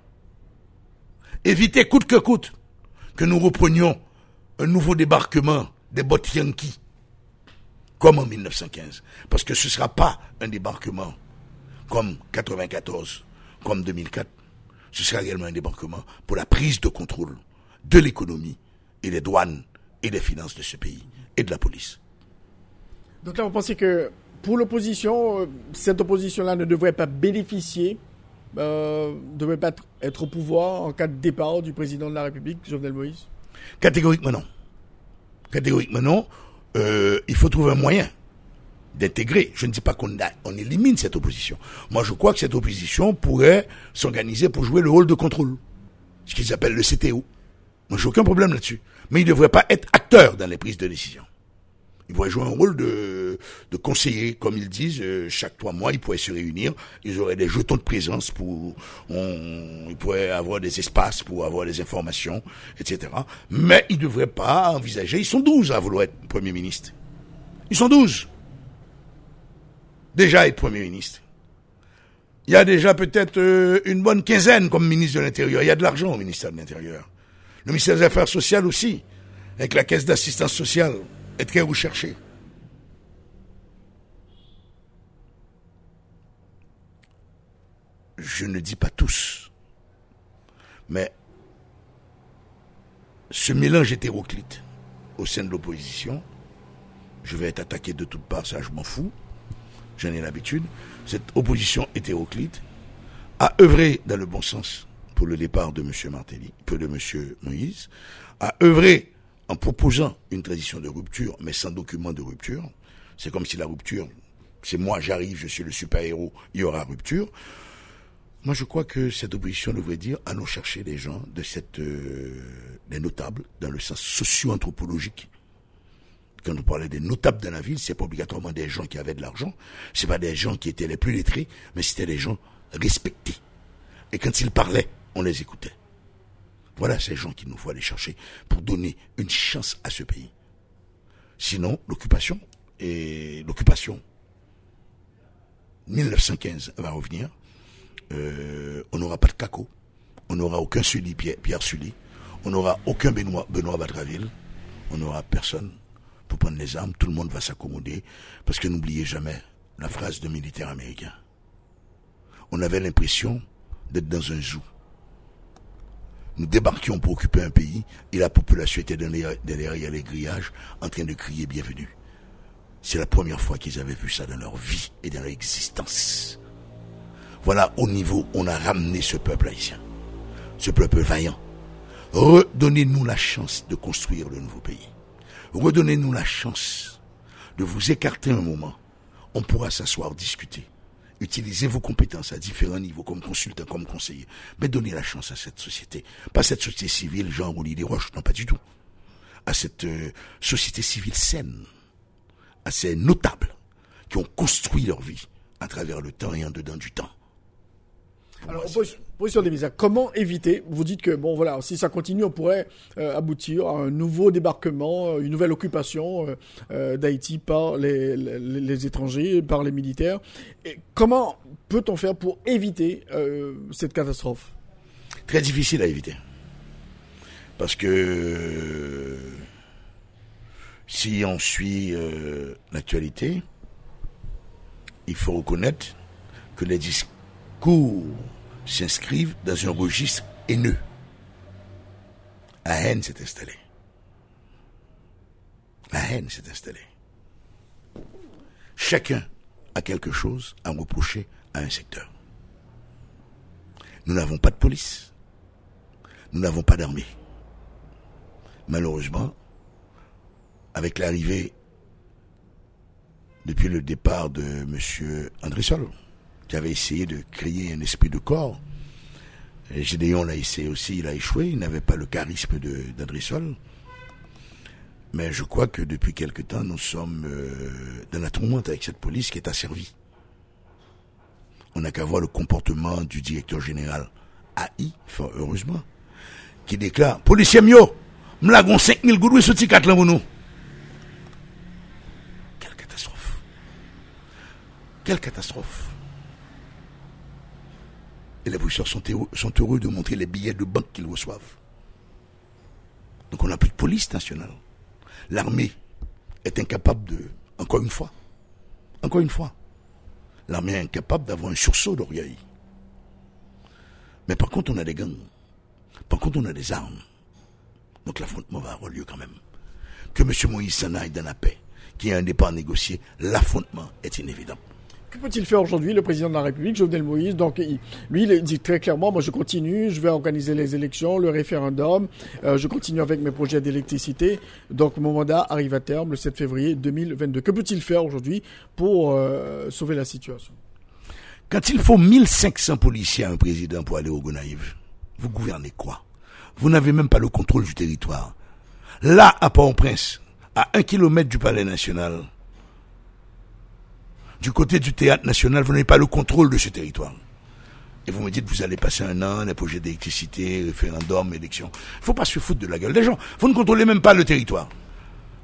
Évitez coûte que coûte que nous reprenions un nouveau débarquement des bottes yankees, comme en 1915. Parce que ce ne sera pas un débarquement comme 94, comme 2004. Ce sera réellement un débarquement pour la prise de contrôle de l'économie et des douanes et des finances de ce pays et de la police. Donc là, vous pensez que pour l'opposition, euh, cette opposition-là ne devrait pas bénéficier, euh, devrait pas être au pouvoir en cas de départ du président de la République, Jovenel Moïse Catégoriquement non. Catégoriquement non. Euh, il faut trouver un moyen d'intégrer. Je ne dis pas qu'on on élimine cette opposition. Moi, je crois que cette opposition pourrait s'organiser pour jouer le rôle de contrôle, ce qu'ils appellent le CTO. Moi, j'ai aucun problème là-dessus. Mais il ne devrait pas être acteur dans les prises de décision. Il pourrait jouer un rôle de, de conseiller, comme ils disent, euh, chaque trois mois, ils pourraient se réunir, ils auraient des jetons de présence pour, ils pourraient avoir des espaces pour avoir des informations, etc. Mais ils ne devraient pas envisager, ils sont douze à vouloir être Premier ministre. Ils sont douze. Déjà être Premier ministre. Il y a déjà peut-être euh, une bonne quinzaine comme ministre de l'Intérieur. Il y a de l'argent au ministère de l'Intérieur. Le ministère des Affaires sociales aussi, avec la caisse d'assistance sociale, est très recherché. Je ne dis pas tous, mais ce mélange hétéroclite au sein de l'opposition, je vais être attaqué de toutes parts, ça je m'en fous, j'en ai l'habitude, cette opposition hétéroclite a œuvré dans le bon sens pour le départ de M. Martelly, peu de M. Moïse, a œuvré en proposant une tradition de rupture, mais sans document de rupture. C'est comme si la rupture, c'est moi, j'arrive, je suis le super-héros, il y aura rupture. Moi, je crois que cette opposition devrait dire allons chercher des gens de cette, euh, des notables, dans le sens socio-anthropologique. Quand on parlait des notables dans la ville, c'est pas obligatoirement des gens qui avaient de l'argent, c'est pas des gens qui étaient les plus lettrés, mais c'était des gens respectés. Et quand ils parlaient, on les écoutait. Voilà ces gens qu'il nous faut aller chercher pour donner une chance à ce pays. Sinon, l'occupation et l'occupation 1915 va revenir. Euh, on n'aura pas de caco. On n'aura aucun Sully, Pierre, Sully. On n'aura aucun Benoît, Benoît. On n'aura personne pour prendre les armes. Tout le monde va s'accommoder. Parce que n'oubliez jamais la phrase de militaire américain. On avait l'impression d'être dans un zoo nous débarquions pour occuper un pays et la population était derrière les grillages en train de crier bienvenue. C'est la première fois qu'ils avaient vu ça dans leur vie et dans leur existence. Voilà au niveau on a ramené ce peuple haïtien, ce peuple vaillant. Redonnez-nous la chance de construire le nouveau pays. Redonnez-nous la chance de vous écarter un moment. On pourra s'asseoir, discuter utilisez vos compétences à différents niveaux, comme consultant, comme conseiller. Mais donnez la chance à cette société. Pas cette société civile, genre Oli des Roches, non pas du tout. À cette euh, société civile saine, à ces notables qui ont construit leur vie à travers le temps et en dedans du temps. Alors, position des comment éviter Vous dites que, bon, voilà, si ça continue, on pourrait euh, aboutir à un nouveau débarquement, euh, une nouvelle occupation euh, d'Haïti par les, étrangers, par les militaires. Comment peut-on faire pour éviter cette catastrophe? Très difficile à éviter. Parce que si on suit l'actualité, il faut reconnaître que les discours s'inscrivent dans un registre haineux. La haine s'est installée. La haine s'est installée. Chacun a quelque chose à reprocher à un secteur. Nous n'avons pas de police. Nous n'avons pas d'armée. Malheureusement, avec l'arrivée depuis le départ de M. André Sol, qui avait essayé de créer un esprit de corps. Gédéon l'a essayé aussi, il a échoué, il n'avait pas le charisme d'André Sol. Mais je crois que depuis quelque temps, nous sommes euh, dans la tourmente avec cette police qui est asservie. On n'a qu'à voir le comportement du directeur général AI, heureusement, qui déclare Policier Mio, m'lagon 5000 goudouilles sous 4 là nous. Quelle catastrophe. Quelle catastrophe. Et les sont, sont heureux de montrer les billets de banque qu'ils reçoivent. Donc on n'a plus de police nationale. L'armée est incapable de, encore une fois, encore une fois, l'armée est incapable d'avoir un sursaut d'orgueil. Mais par contre, on a des gangs. Par contre, on a des armes. Donc l'affrontement va avoir lieu quand même. Que M. Moïse s'en aille dans la paix, qu'il y ait un départ négocié, l'affrontement est inévitable. Que peut-il faire aujourd'hui, le président de la République, Jovenel Moïse? Donc, lui, il dit très clairement, moi, je continue, je vais organiser les élections, le référendum, euh, je continue avec mes projets d'électricité. Donc, mon mandat arrive à terme le 7 février 2022. Que peut-il faire aujourd'hui pour euh, sauver la situation? Quand il faut 1500 policiers à un président pour aller au Gonaïve, vous gouvernez quoi? Vous n'avez même pas le contrôle du territoire. Là, à Port-au-Prince, à un kilomètre du Palais national, du côté du théâtre national, vous n'avez pas le contrôle de ce territoire. Et vous me dites, vous allez passer un an, les projets d'électricité, référendum, élection. Il ne faut pas se foutre de la gueule des gens. Vous ne contrôlez même pas le territoire.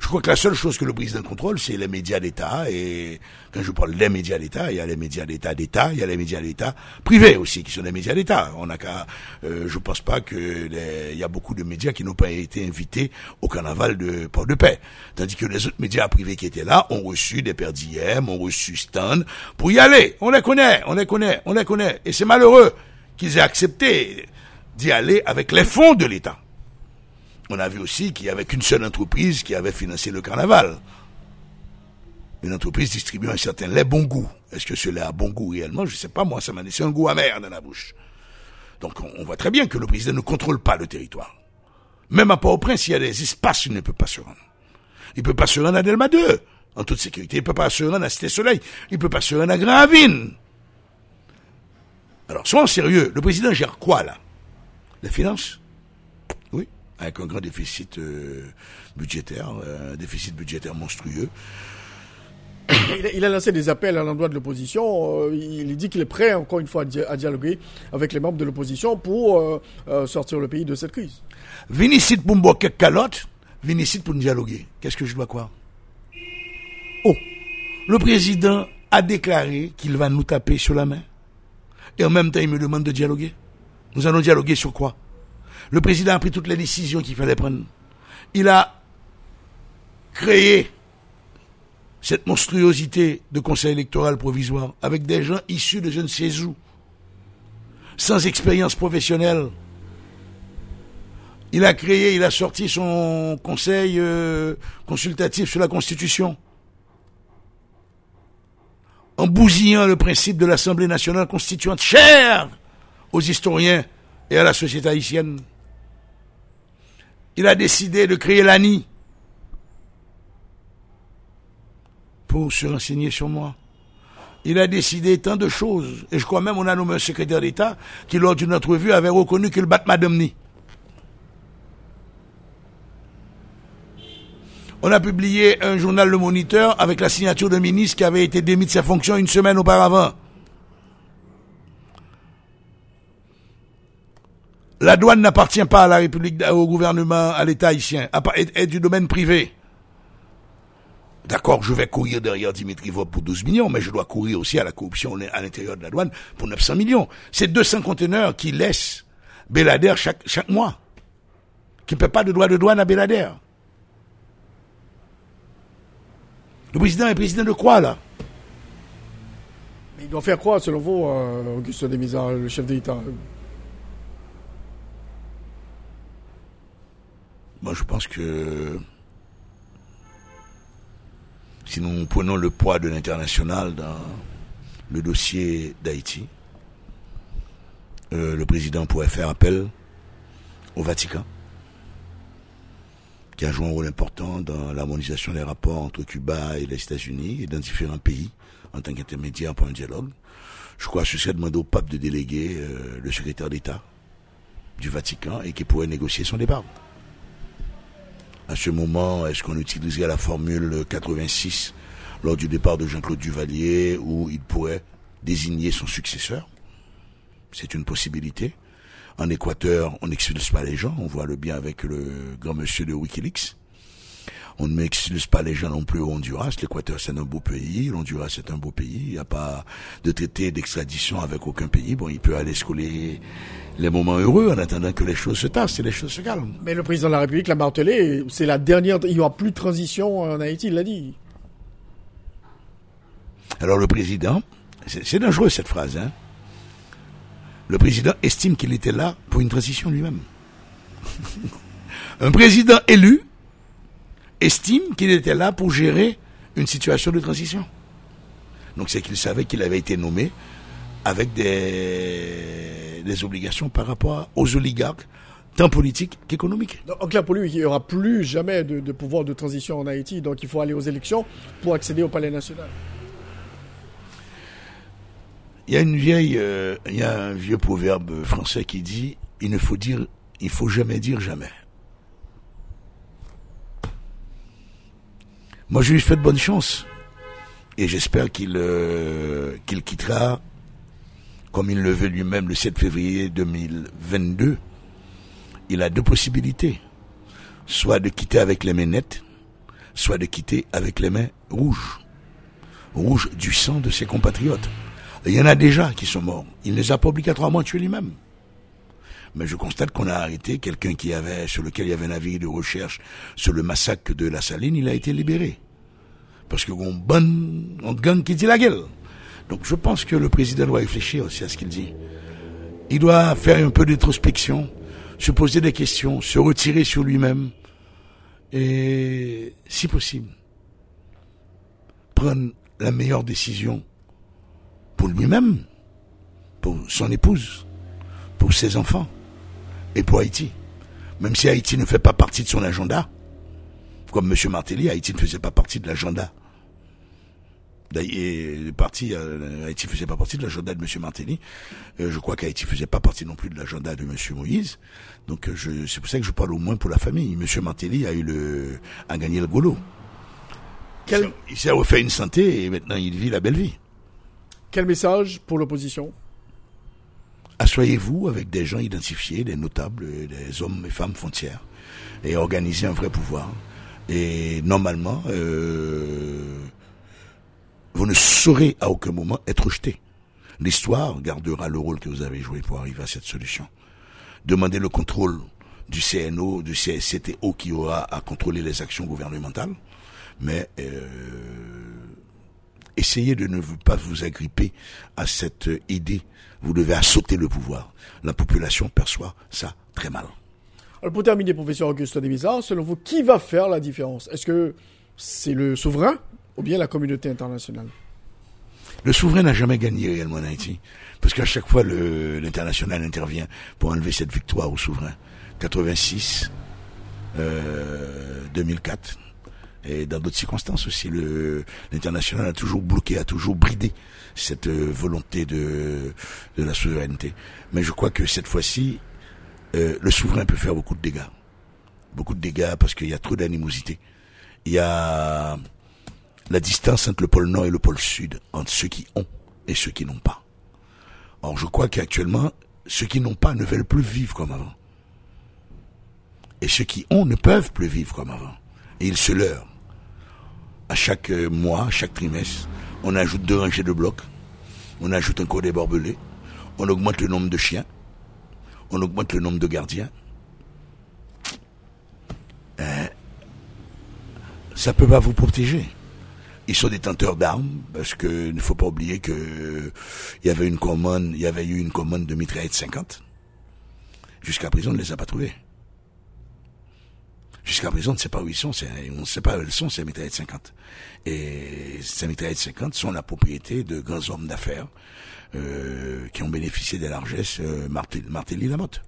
Je crois que la seule chose que le président contrôle, c'est les médias d'État. Et quand je parle des médias d'État, il y a les médias d'État d'État, il y a les médias d'État privés aussi, qui sont des médias d'État. On a qu'à, euh, je pense pas que il y a beaucoup de médias qui n'ont pas été invités au carnaval de Port-de-Paix. Tandis que les autres médias privés qui étaient là ont reçu des paires ont reçu stand pour y aller. On les connaît, on les connaît, on les connaît. Et c'est malheureux qu'ils aient accepté d'y aller avec les fonds de l'État on a vu aussi qu'il n'y avait qu'une seule entreprise qui avait financé le carnaval. Une entreprise distribuant un certain lait bon goût. Est-ce que ce lait a bon goût réellement? Je ne sais pas, moi, ça m'a laissé un goût amer dans la bouche. Donc on, voit très bien que le président ne contrôle pas le territoire. Même à Port-au-Prince, il y a des espaces il ne peut pas se rendre. Il ne peut pas se rendre à Delma 2, en toute sécurité. Il ne peut pas se rendre à Cité-Soleil. Il ne peut pas se rendre à Gravine. Alors, soyons sérieux. Le président gère quoi, là? Les finances? Avec un grand déficit euh, budgétaire, un déficit budgétaire monstrueux. Il a, lancé des appels à l'endroit de l'opposition. Euh, il dit qu'il est prêt, encore une fois, à dialoguer avec les membres de l'opposition pour euh, sortir le pays de cette crise. Vinicite pour me boire quelques calottes, pour nous dialoguer. Qu'est-ce que je dois croire? Oh, le président a déclaré qu'il va nous taper sur la main. Et en même temps, il me demande de dialoguer. Nous allons dialoguer sur quoi? Le président a pris toutes les décisions qu'il fallait prendre. Il a créé cette monstruosité de conseil électoral provisoire avec des gens issus de je ne sais où, sans expérience professionnelle. Il a créé, il a sorti son conseil euh, consultatif sur la Constitution en bousillant le principe de l'Assemblée nationale constituante cher aux historiens et à la société haïtienne il a décidé de créer l'ANI pour se renseigner sur moi. Il a décidé tant de choses. Et je crois même on a nommé un secrétaire d'État qui, lors d'une entrevue, avait reconnu qu'il bat Madame Ni. On a publié un journal Le Moniteur avec la signature d'un ministre qui avait été démis de sa fonction une semaine auparavant. La douane n'appartient pas à la République, au gouvernement, à l'État haïtien, est, du domaine privé. D'accord, je vais courir derrière Dimitri Vop pour 12 millions, mais je dois courir aussi à la corruption à l'intérieur de la douane pour 900 millions. C'est 200 conteneurs qui laissent Belader chaque, mois, qui ne paient pas de droit de douane à Belader. Le président est président de quoi, là? Il doit faire quoi, selon vous, euh, Auguste Demisa, le chef d'État? Moi, je pense que si nous prenons le poids de l'international dans le dossier d'Haïti, euh, le président pourrait faire appel au Vatican qui a joué un rôle important dans l'harmonisation des rapports entre Cuba et les États-Unis et dans différents pays en tant qu'intermédiaire pour un dialogue. Je crois que ce serait demandé au pape de déléguer euh, le secrétaire d'État du Vatican et qui pourrait négocier son départ. À ce moment, est-ce qu'on utiliserait la formule 86 lors du départ de Jean-Claude Duvalier où il pourrait désigner son successeur? C'est une possibilité. En Équateur, on n'expulse pas les gens. On voit le bien avec le grand monsieur de Wikileaks. On ne m'excuse pas les gens non plus au Honduras. L'Équateur, c'est un beau pays. L'Honduras, c'est un beau pays. Il n'y a pas de traité d'extradition avec aucun pays. Bon, il peut aller se coller les moments heureux en attendant que les choses se tassent et les choses se calment. Mais le président de la République l'a martelé. C'est la dernière. Il n'y aura plus de transition en Haïti, il l'a dit. Alors le président, c'est dangereux cette phrase, hein le président estime qu'il était là pour une transition lui-même. Un président élu estime qu'il était là pour gérer une situation de transition. Donc c'est qu'il savait qu'il avait été nommé avec des, des obligations par rapport aux oligarques, tant politiques qu'économiques. Donc là, pour lui, il n'y aura plus jamais de, de pouvoir de transition en Haïti, donc il faut aller aux élections pour accéder au palais national. Il y a une vieille, euh, il y a un vieux proverbe français qui dit il ne faut dire, il faut jamais dire jamais. Moi, je lui souhaite bonne chance et j'espère qu'il euh, qu'il quittera, comme il le veut lui-même, le 7 février 2022. Il a deux possibilités, soit de quitter avec les mains nettes, soit de quitter avec les mains rouges, rouges du sang de ses compatriotes. Il y en a déjà qui sont morts. Il ne les a pas obligatoirement tués lui-même. Mais je constate qu'on a arrêté quelqu'un qui avait, sur lequel il y avait un avis de recherche sur le massacre de la Saline, il a été libéré. Parce que on bonne, on gang qui dit la gueule. Donc je pense que le président doit réfléchir aussi à ce qu'il dit. Il doit faire un peu d'introspection, se poser des questions, se retirer sur lui-même et, si possible, prendre la meilleure décision pour lui-même, pour son épouse, pour ses enfants et pour Haïti. Même si Haïti ne fait pas partie de son agenda, comme M. Martelly, Haïti ne faisait pas partie de l'agenda. Parti, euh, Haïti faisait pas partie de l'agenda de M. Martelly. Euh, je crois qu'Haïti faisait pas partie non plus de l'agenda de M. Moïse. Donc euh, c'est pour ça que je parle au moins pour la famille. M. Martelly a eu le, a gagné le golo. Il s'est refait une santé et maintenant il vit la belle vie. Quel message pour l'opposition? Assoyez-vous avec des gens identifiés, des notables, des hommes et femmes frontières, et organisez un vrai pouvoir. Et normalement, euh, vous ne saurez à aucun moment être rejeté. L'histoire gardera le rôle que vous avez joué pour arriver à cette solution. Demandez le contrôle du CNO, du CSCTO qui aura à contrôler les actions gouvernementales, mais euh, essayez de ne pas vous agripper à cette idée. Vous devez assauter le pouvoir. La population perçoit ça très mal. Alors pour terminer, professeur Augustin Desmizards, selon vous, qui va faire la différence? Est-ce que c'est le souverain ou bien la communauté internationale Le souverain n'a jamais gagné réellement en Haïti. Parce qu'à chaque fois, l'international intervient pour enlever cette victoire au souverain. 86, euh, 2004, et dans d'autres circonstances aussi, l'international a toujours bloqué, a toujours bridé cette euh, volonté de, de la souveraineté. Mais je crois que cette fois-ci, euh, le souverain peut faire beaucoup de dégâts. Beaucoup de dégâts parce qu'il y a trop d'animosité. Il y a la distance entre le pôle Nord et le pôle Sud, entre ceux qui ont et ceux qui n'ont pas. Or, je crois qu'actuellement, ceux qui n'ont pas ne veulent plus vivre comme avant. Et ceux qui ont ne peuvent plus vivre comme avant. Et ils se leurrent à chaque euh, mois, chaque trimestre, on ajoute deux rangées de blocs, on ajoute un des barbelé, on augmente le nombre de chiens, on augmente le nombre de gardiens. Euh, ça peut pas vous protéger. Ils sont détenteurs d'armes parce que ne faut pas oublier que il y avait une commande, il y avait eu une commande de mitraillettes 50. Jusqu'à présent, on ne les a pas trouvés. Jusqu'à présent, on ne sait pas où ils sont, on ne sait pas où ils sont, ces mitraillettes 50. Et ces mitraillettes 50 sont la propriété de grands hommes d'affaires euh, qui ont bénéficié des largesses euh, Martelly Lamotte.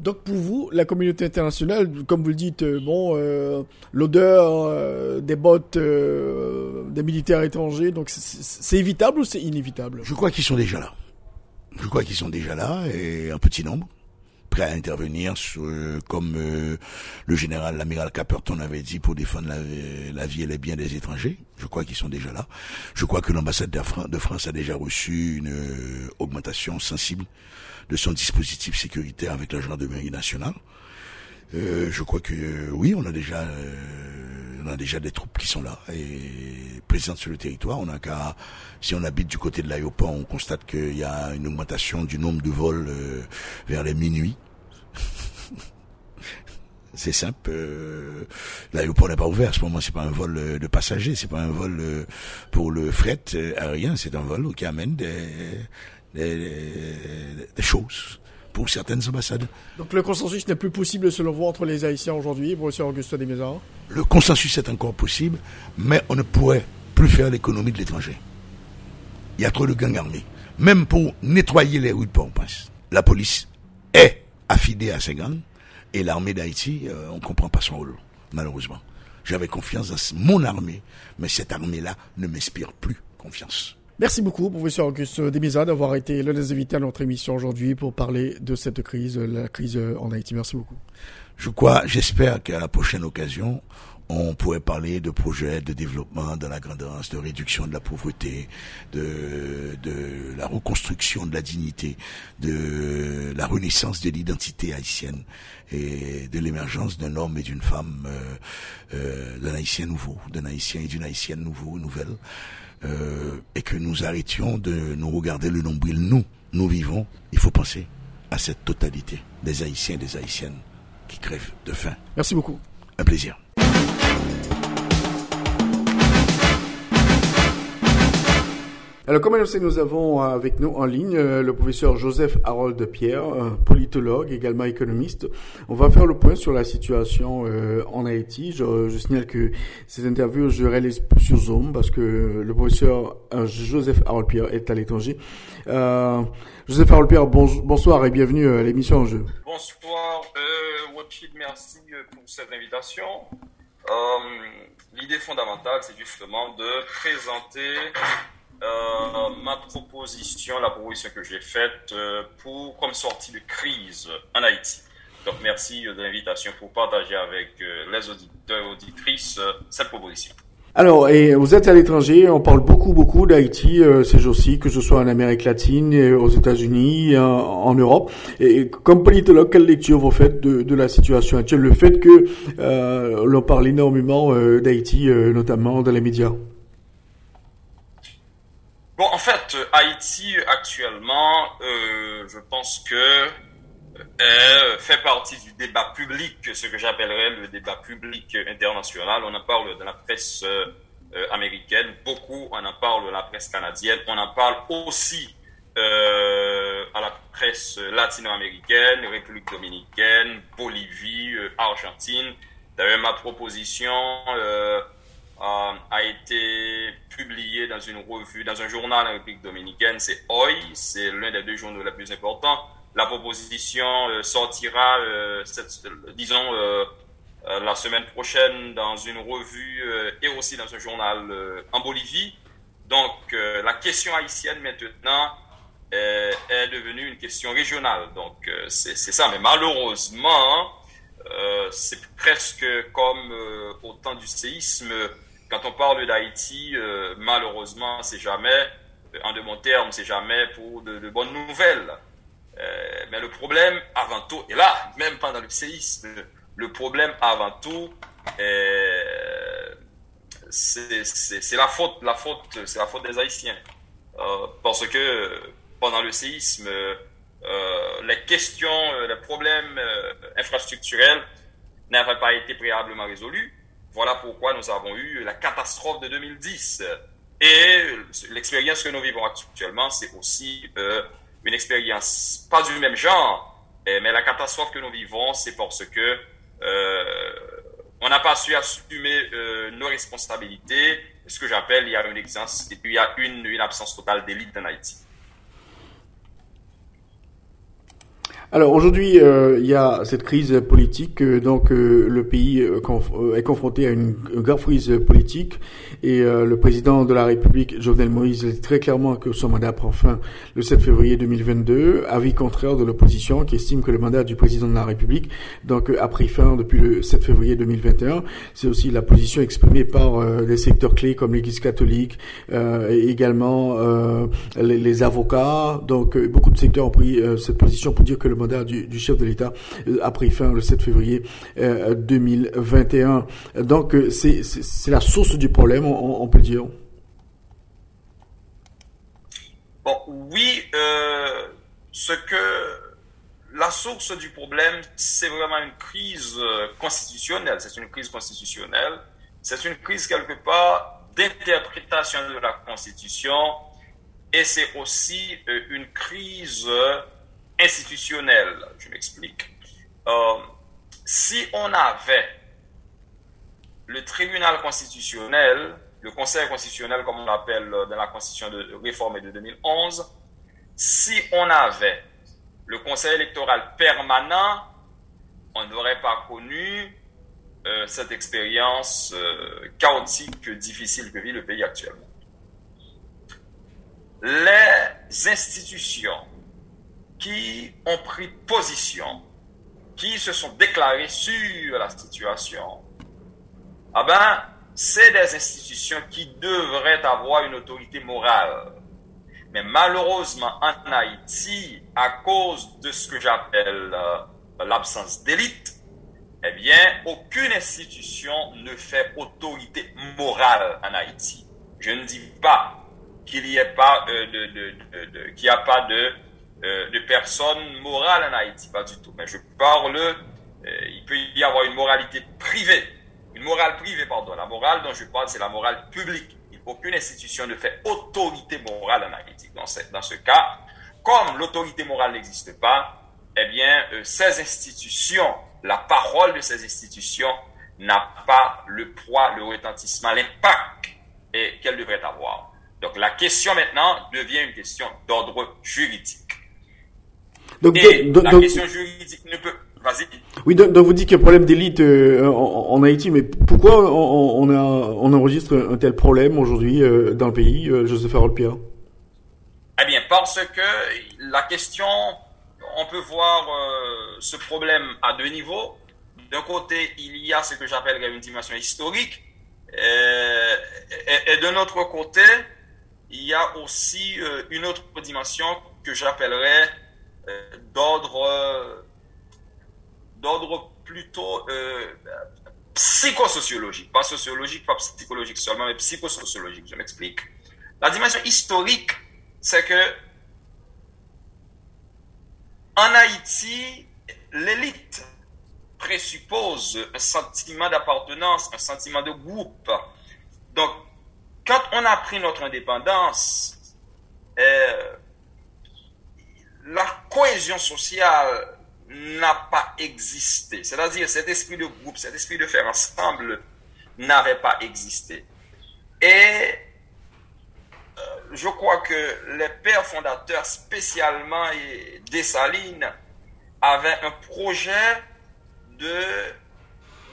Donc pour vous, la communauté internationale, comme vous le dites, euh, bon, euh, l'odeur euh, des bottes des militaires étrangers, donc c'est évitable ou c'est inévitable? Je crois qu'ils sont déjà là. Je crois qu'ils sont déjà là et un petit nombre prêts à intervenir, sur, comme le général, l'amiral Caperton avait dit, pour défendre la, vie et les biens des étrangers. Je crois qu'ils sont déjà là. Je crois que l'ambassade de France a déjà reçu une augmentation sensible de son dispositif sécuritaire avec la gendarmerie nationale. Euh, je crois que euh, oui, on a déjà, euh, on a déjà des troupes qui sont là et présentes sur le territoire. On a qu'à, si on habite du côté de l'aéroport, on constate qu'il y a une augmentation du nombre de vols vers les minuit. c'est simple. l'aéroport n'est pas ouvert. À ce moment, c'est pas un vol de passagers, c'est pas un vol pour le fret aérien, c'est un vol qui amène des, des, choses pour certaines ambassades. Donc le consensus n'est plus possible selon vous entre les Haïtiens aujourd'hui, professeur Auguste Desmaisons Le consensus est encore possible, mais on ne pourrait plus faire l'économie de l'étranger. Il y a trop de gangs armés. Même pour nettoyer les rues de Port-au-Prince, la police est affidée à ces gangs et l'armée d'Haïti, euh, on ne comprend pas son rôle, malheureusement. J'avais confiance dans mon armée, mais cette armée-là ne m'inspire plus confiance. Merci beaucoup, professeur Auguste Demisa, d'avoir été l'un des invités à notre émission aujourd'hui pour parler de cette crise, la crise en Haïti. Merci beaucoup. Je crois, j'espère qu'à la prochaine occasion, on pourrait parler de projets de développement de la grandeur, de réduction de la pauvreté, de, de la reconstruction de la dignité, de la renaissance de l'identité haïtienne et de l'émergence d'un homme et d'une femme, euh, euh, d'un haïtien nouveau, d'un haïtien et d'une haïtienne nouveau, nouvelle. Euh, et que nous arrêtions de nous regarder le nombril. Nous, nous vivons, il faut penser à cette totalité des Haïtiens et des Haïtiennes qui crèvent de faim. Merci beaucoup. Un plaisir. Alors, comme annoncé, nous avons avec nous en ligne euh, le professeur Joseph Harold Pierre, politologue, également économiste. On va faire le point sur la situation euh, en Haïti. Je, signale que ces interviews, je réalise sur Zoom parce que le professeur euh, Joseph Harold Pierre est à l'étranger. Euh, Joseph Harold Pierre, bonsoir et bienvenue à l'émission En Jeu. Bonsoir, euh, merci pour cette invitation. L'idée fondamentale, c'est justement de présenter euh, ma proposition, la proposition que j'ai faite euh, pour comme sortie de crise en Haïti. Donc merci de l'invitation pour partager avec euh, les auditeurs et auditrices cette proposition. Alors, vous êtes à l'étranger, on parle beaucoup, beaucoup d'Haïti ces jours-ci, que ce soit en Amérique latine, aux États-Unis, en, Europe. Et comme politologue, quelle lecture vous faites de, la situation actuelle? Le fait que l'on parle énormément d'Haïti, notamment dans les médias Bon, en fait, Haïti actuellement, euh, je pense que euh, fait partie du débat public, ce que j'appellerais le débat public international. On en parle dans la presse euh, américaine, beaucoup, on en parle dans la presse canadienne, on en parle aussi à la presse latino-américaine, République dominicaine, Bolivie, Argentine. D'ailleurs, ma proposition euh, a été publié dans une revue, dans un journal en République dominicaine, c'est OI, c'est l'un des deux journaux les plus importants. La proposition euh, sortira, euh, disons, la semaine prochaine dans une revue et aussi dans un journal en Bolivie. Donc, la question haïtienne maintenant est devenue une question régionale. Donc, c'est ça. Mais malheureusement, c'est presque comme au temps du séisme quand on parle d'Haïti, euh, malheureusement, c'est jamais, en de bons termes, c'est jamais pour de, bonnes nouvelles. Euh, mais le problème, avant tout, et là, même pendant le séisme, le problème avant tout, c'est la faute, la faute, c'est la faute des Haïtiens, euh, parce que pendant le séisme, les questions, les problèmes infrastructurels n'avaient pas été préalablement résolus. Voilà pourquoi nous avons eu la catastrophe de 2010. Et l'expérience que nous vivons actuellement, c'est aussi euh, une expérience pas du même genre, mais la catastrophe que nous vivons, c'est parce que euh, on n'a pas su assumer euh, nos responsabilités. Ce que j'appelle, il y a une il y a une, une absence totale d'élite en Haïti. Alors aujourd'hui, euh, il y a cette crise politique, euh, donc euh, le pays est confronté à une, grave crise politique et le président de la République, Jovenel Moïse, dit très clairement que son mandat prend fin le 7 février 2022, avis contraire de l'opposition qui estime que le mandat du président de la République donc a pris fin depuis le 7 février 2021. C'est aussi la position exprimée par des secteurs clés comme l'Église catholique et également les, les, avocats. Donc beaucoup de secteurs ont pris cette position pour dire que le du, chef de l'État euh, a pris fin le 7 février 2021. Euh, Donc euh, c'est la source du problème, on, peut dire. Bon, oui, ce que la source du problème, c'est vraiment une crise constitutionnelle. C'est une crise constitutionnelle. C'est une crise quelque part d'interprétation de la Constitution et c'est aussi une crise institutionnel. Je m'explique. Euh, si on avait le tribunal constitutionnel, le conseil constitutionnel comme on l'appelle dans la constitution de réforme de 2011, si on avait le conseil électoral permanent, on n'aurait pas connu euh, cette expérience euh, chaotique, difficile que vit le pays actuellement. Les institutions qui ont pris position, qui se sont déclarés sur la situation, ah ben, c'est des institutions qui devraient avoir une autorité morale. Mais malheureusement, en Haïti, à cause de ce que j'appelle euh, l'absence d'élite, eh bien, aucune institution ne fait autorité morale en Haïti. Je ne dis pas qu'il n'y ait pas euh, de, qu'il n'y a pas de euh, de personnes morales en Haïti, pas du tout. Mais je parle, euh, il peut y avoir une moralité privée, une morale privée, pardon. La morale dont je parle, c'est la morale publique. Aucune institution ne fait autorité morale en Haïti. Dans ce, dans ce cas, comme l'autorité morale n'existe pas, eh bien, euh, ces institutions, la parole de ces institutions n'a pas le poids, le retentissement, l'impact qu'elle devrait avoir. Donc la question maintenant devient une question d'ordre juridique. Donc, la question juridique ne peut. Vas-y. Oui, donc, vous dites qu'il y a un problème d'élite euh, en, Haïti, mais pourquoi on, on, a, on enregistre un tel problème aujourd'hui euh, dans le pays, euh, Joseph Harold Pierre? Eh bien, parce que la question, on peut voir ce problème à deux niveaux. D'un côté, il y a ce que j'appelle une dimension historique, et, et, de notre côté, il y a aussi une autre dimension que j'appellerais d'ordre euh, d'ordre plutôt euh, psychosociologique, pas sociologique, pas psychologique seulement, mais psychosociologique. Je m'explique. La dimension historique, c'est que en Haïti, l'élite présuppose un sentiment d'appartenance, un sentiment de groupe. Donc, quand on a pris notre indépendance, euh, la cohésion sociale n'a pas existé. C'est-à-dire cet esprit de groupe, cet esprit de faire ensemble n'avait pas existé. Et euh, je crois que les pères fondateurs, spécialement Dessalines, avaient un projet de,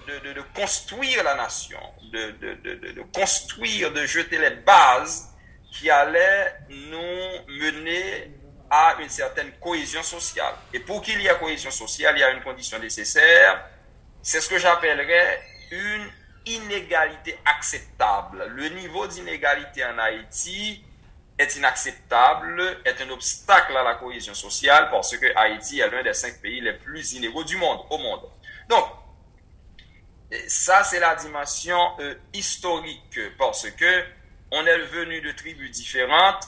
de, de, construire la nation, de, de, construire, de jeter les bases qui allaient nous mener à une certaine cohésion sociale. Et pour qu'il y ait cohésion sociale, il y a une condition nécessaire, c'est ce que j'appellerais une inégalité acceptable. Le niveau d'inégalité en Haïti est inacceptable, est un obstacle à la cohésion sociale parce que Haïti est l'un des cinq pays les plus inégaux du monde, au monde. Donc, ça c'est la dimension euh, historique parce que on est venu de tribus différentes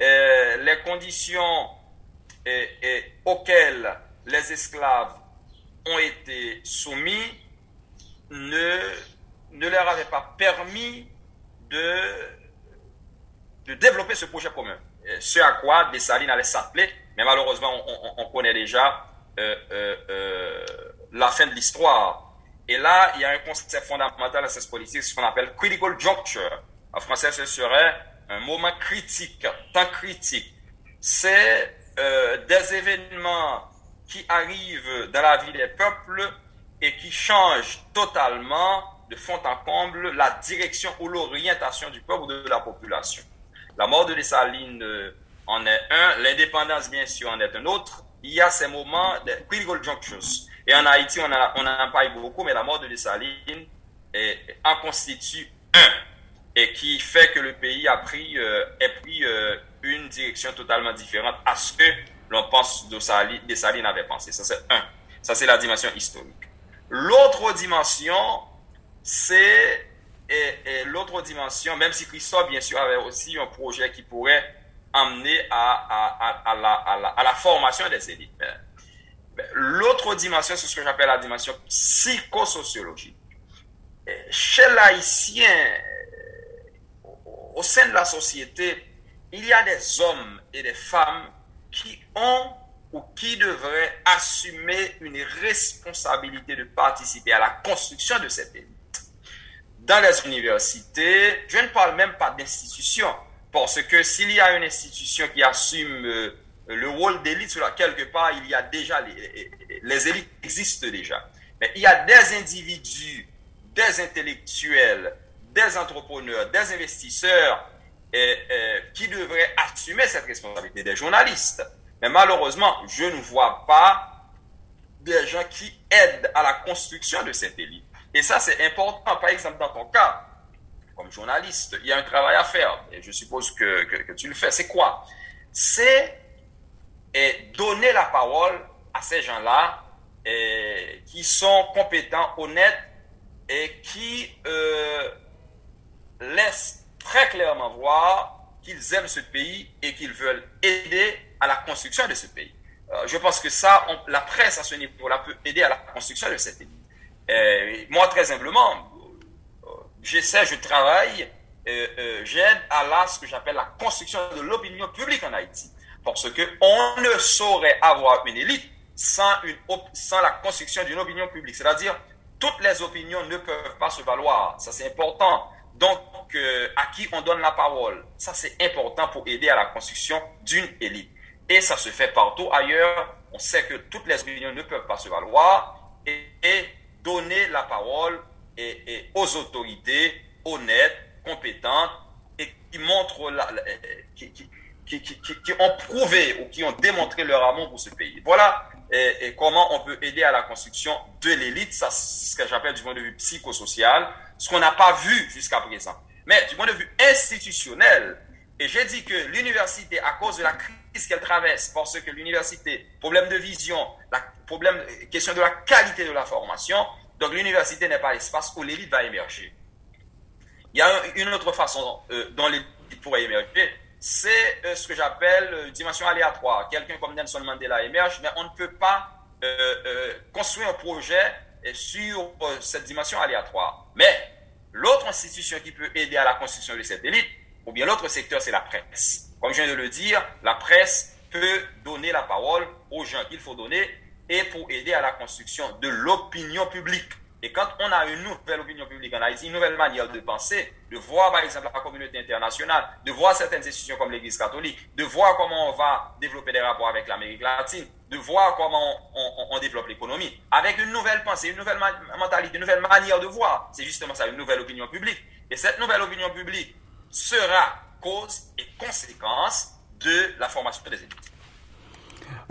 euh, les conditions auxquelles les esclaves ont été soumis ne, ne leur avaient pas permis de, de développer ce projet commun. Ce à quoi Dessalines allait s'appeler, mais malheureusement, on, connaît déjà euh, euh, la fin de l'histoire. Et là, il y a un concept fondamental à cette politique, ce qu'on appelle critical juncture. En français, ce serait un moment critique, temps critique, c'est euh, des événements qui arrive dans la vie des peuples et qui change totalement de fond en comble la direction ou l'orientation du peuple ou de la population. La mort de Dessalines euh, en est un, l'indépendance bien sûr en est un autre. Il y a ces moments de critical junctures. Et en Haïti, on, a, on en pas beaucoup, mais la mort de Dessalines en constitue un et qui fait que le pays a pris, euh, pris euh, une direction totalement différente à ce que l'on pense de Dessalines avait pensé. Ça, c'est un. Ça, c'est la dimension historique. L'autre dimension, c'est et, l'autre dimension, même si Christophe, bien sûr, avait aussi un projet qui pourrait amener à, la, à la, formation des élites. L'autre dimension, c'est ce que j'appelle la dimension psychosociologique. Chez l'haïtien, au sein de la société, il y a des hommes et des femmes qui ont ou qui devraient assumer une responsabilité de participer à la construction de cette élite. Dans les universités, je ne parle même pas d'institution, parce que s'il y a une institution qui assume euh, le rôle d'élite, quelque part, il y a déjà, les, les élites existent déjà. Mais il y a des individus, des intellectuels, des entrepreneurs, des investisseurs qui devraient assumer cette responsabilité, des journalistes. Mais malheureusement, je ne vois pas des gens qui aident à la construction de cette élite. Et ça, c'est important. Par exemple, dans ton cas, comme journaliste, il y a un travail à faire. Et je suppose que, tu le fais. C'est quoi? C'est donner la parole à ces gens-là qui sont compétents, honnêtes et qui euh, laissent très clairement voir qu'ils aiment ce pays et qu'ils veulent aider à la construction de ce pays. Euh, je pense que ça, la presse à ce niveau-là peut aider à la construction de cette pays. Euh, moi, très simplement, euh, j'essaie, je travaille, j'aide à la, ce que j'appelle la construction de l'opinion publique en Haïti. Parce que on ne saurait avoir une élite sans, une, sans la construction d'une opinion publique. C'est-à-dire, toutes les opinions ne peuvent pas se valoir. Ça, c'est important. Donc, à qui on donne la parole, ça, c'est important pour aider à la construction d'une élite. Et ça se fait partout ailleurs. On sait que toutes les opinions ne peuvent pas se valoir. Et, donner la parole et, aux autorités honnêtes, compétentes et qui montrent la, qui, qui, qui, qui, ont prouvé ou qui ont démontré leur amour pour ce pays. Voilà et, comment on peut aider à la construction de l'élite. Ça, c'est ce que j'appelle du point de vue psychosocial, ce qu'on n'a pas vu jusqu'à présent. Mais du point de vue institutionnel, et j'ai dit que l'université, à cause de la crise qu'elle traverse, parce que l'université, problème de vision, problème, question de la qualité de la formation, donc l'université n'est pas l'espace où l'élite va émerger. Il y a une autre façon euh, dont l'élite pourrait émerger, c'est euh, ce que j'appelle euh, dimension aléatoire. Quelqu'un comme Nelson Mandela émerge, mais on ne peut pas construire un projet sur cette dimension aléatoire. Mais l'autre institution qui peut aider à la construction de cette élite, ou bien l'autre secteur, c'est la presse. Comme je viens de le dire, la presse peut donner la parole aux gens qu'il faut donner et pour aider à la construction de l'opinion publique. Et quand on a une nouvelle opinion publique en Haïti, une nouvelle manière de penser, de voir par exemple la communauté internationale, de voir certaines institutions comme l'Église catholique, de voir comment on va développer des rapports avec l'Amérique latine, de voir comment on, développe l'économie, avec une nouvelle pensée, une nouvelle mentalité, une nouvelle manière de voir. C'est justement ça, une nouvelle opinion publique. Et cette nouvelle opinion publique sera cause et conséquence de la formation des élites.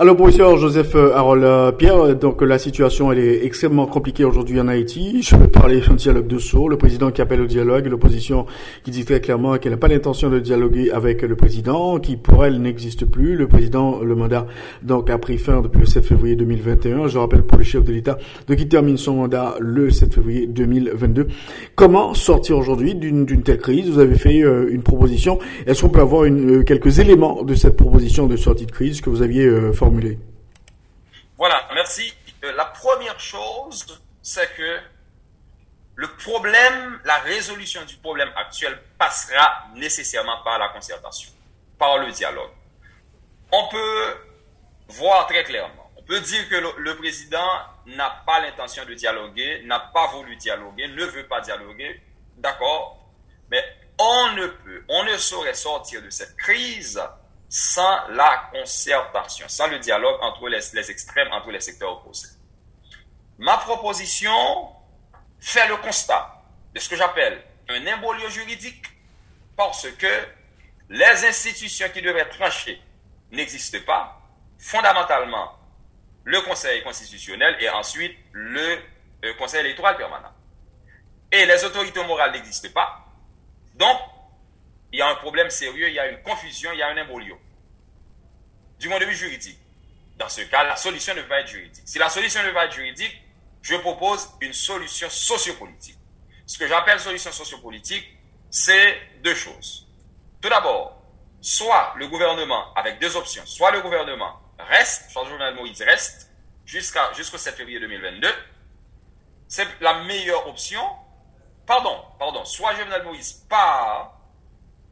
Alors professeur Joseph euh, Harold euh, Pierre, donc la situation elle est extrêmement compliquée aujourd'hui en Haïti. Je vais parler d'un dialogue de sourds, le président qui appelle au dialogue, l'opposition qui dit très clairement qu'elle n'a pas l'intention de dialoguer avec le président, qui pour elle n'existe plus. Le président, le mandat donc a pris fin depuis le 7 février 2021. Je rappelle pour le chef de l'État de qui termine son mandat le 7 février 2022. Comment sortir aujourd'hui d'une telle crise? Vous avez fait euh, une proposition. Est-ce qu'on peut avoir une, quelques éléments de cette proposition de sortie de crise que vous aviez voilà, merci. Euh, la première chose, c'est que le problème, la résolution du problème actuel passera nécessairement par la concertation, par le dialogue. On peut voir très clairement, on peut dire que le, président n'a pas l'intention de dialoguer, n'a pas voulu dialoguer, ne veut pas dialoguer, d'accord, mais on ne peut, on ne saurait sortir de cette crise sans la concertation, sans le dialogue entre les, extrêmes, entre les secteurs opposés. Ma proposition fait le constat de ce que j'appelle un embolio juridique parce que les institutions qui devraient trancher n'existent pas. Fondamentalement, le Conseil constitutionnel et ensuite le euh, Conseil électoral permanent. Et les autorités morales n'existent pas. Donc, il y a un problème sérieux, il y a une confusion, il y a un embolio. Du point de vue juridique. Dans ce cas, la solution ne pas être juridique. Si la solution ne pas être juridique, je propose une solution sociopolitique. Ce que j'appelle solution sociopolitique, c'est deux choses. Tout d'abord, soit le gouvernement, avec deux options, soit le gouvernement reste, Charles Journal Moïse reste, jusqu'à, jusqu'au 7 février 2022, c'est la meilleure option. Pardon, pardon, soit Jovenel Moïse part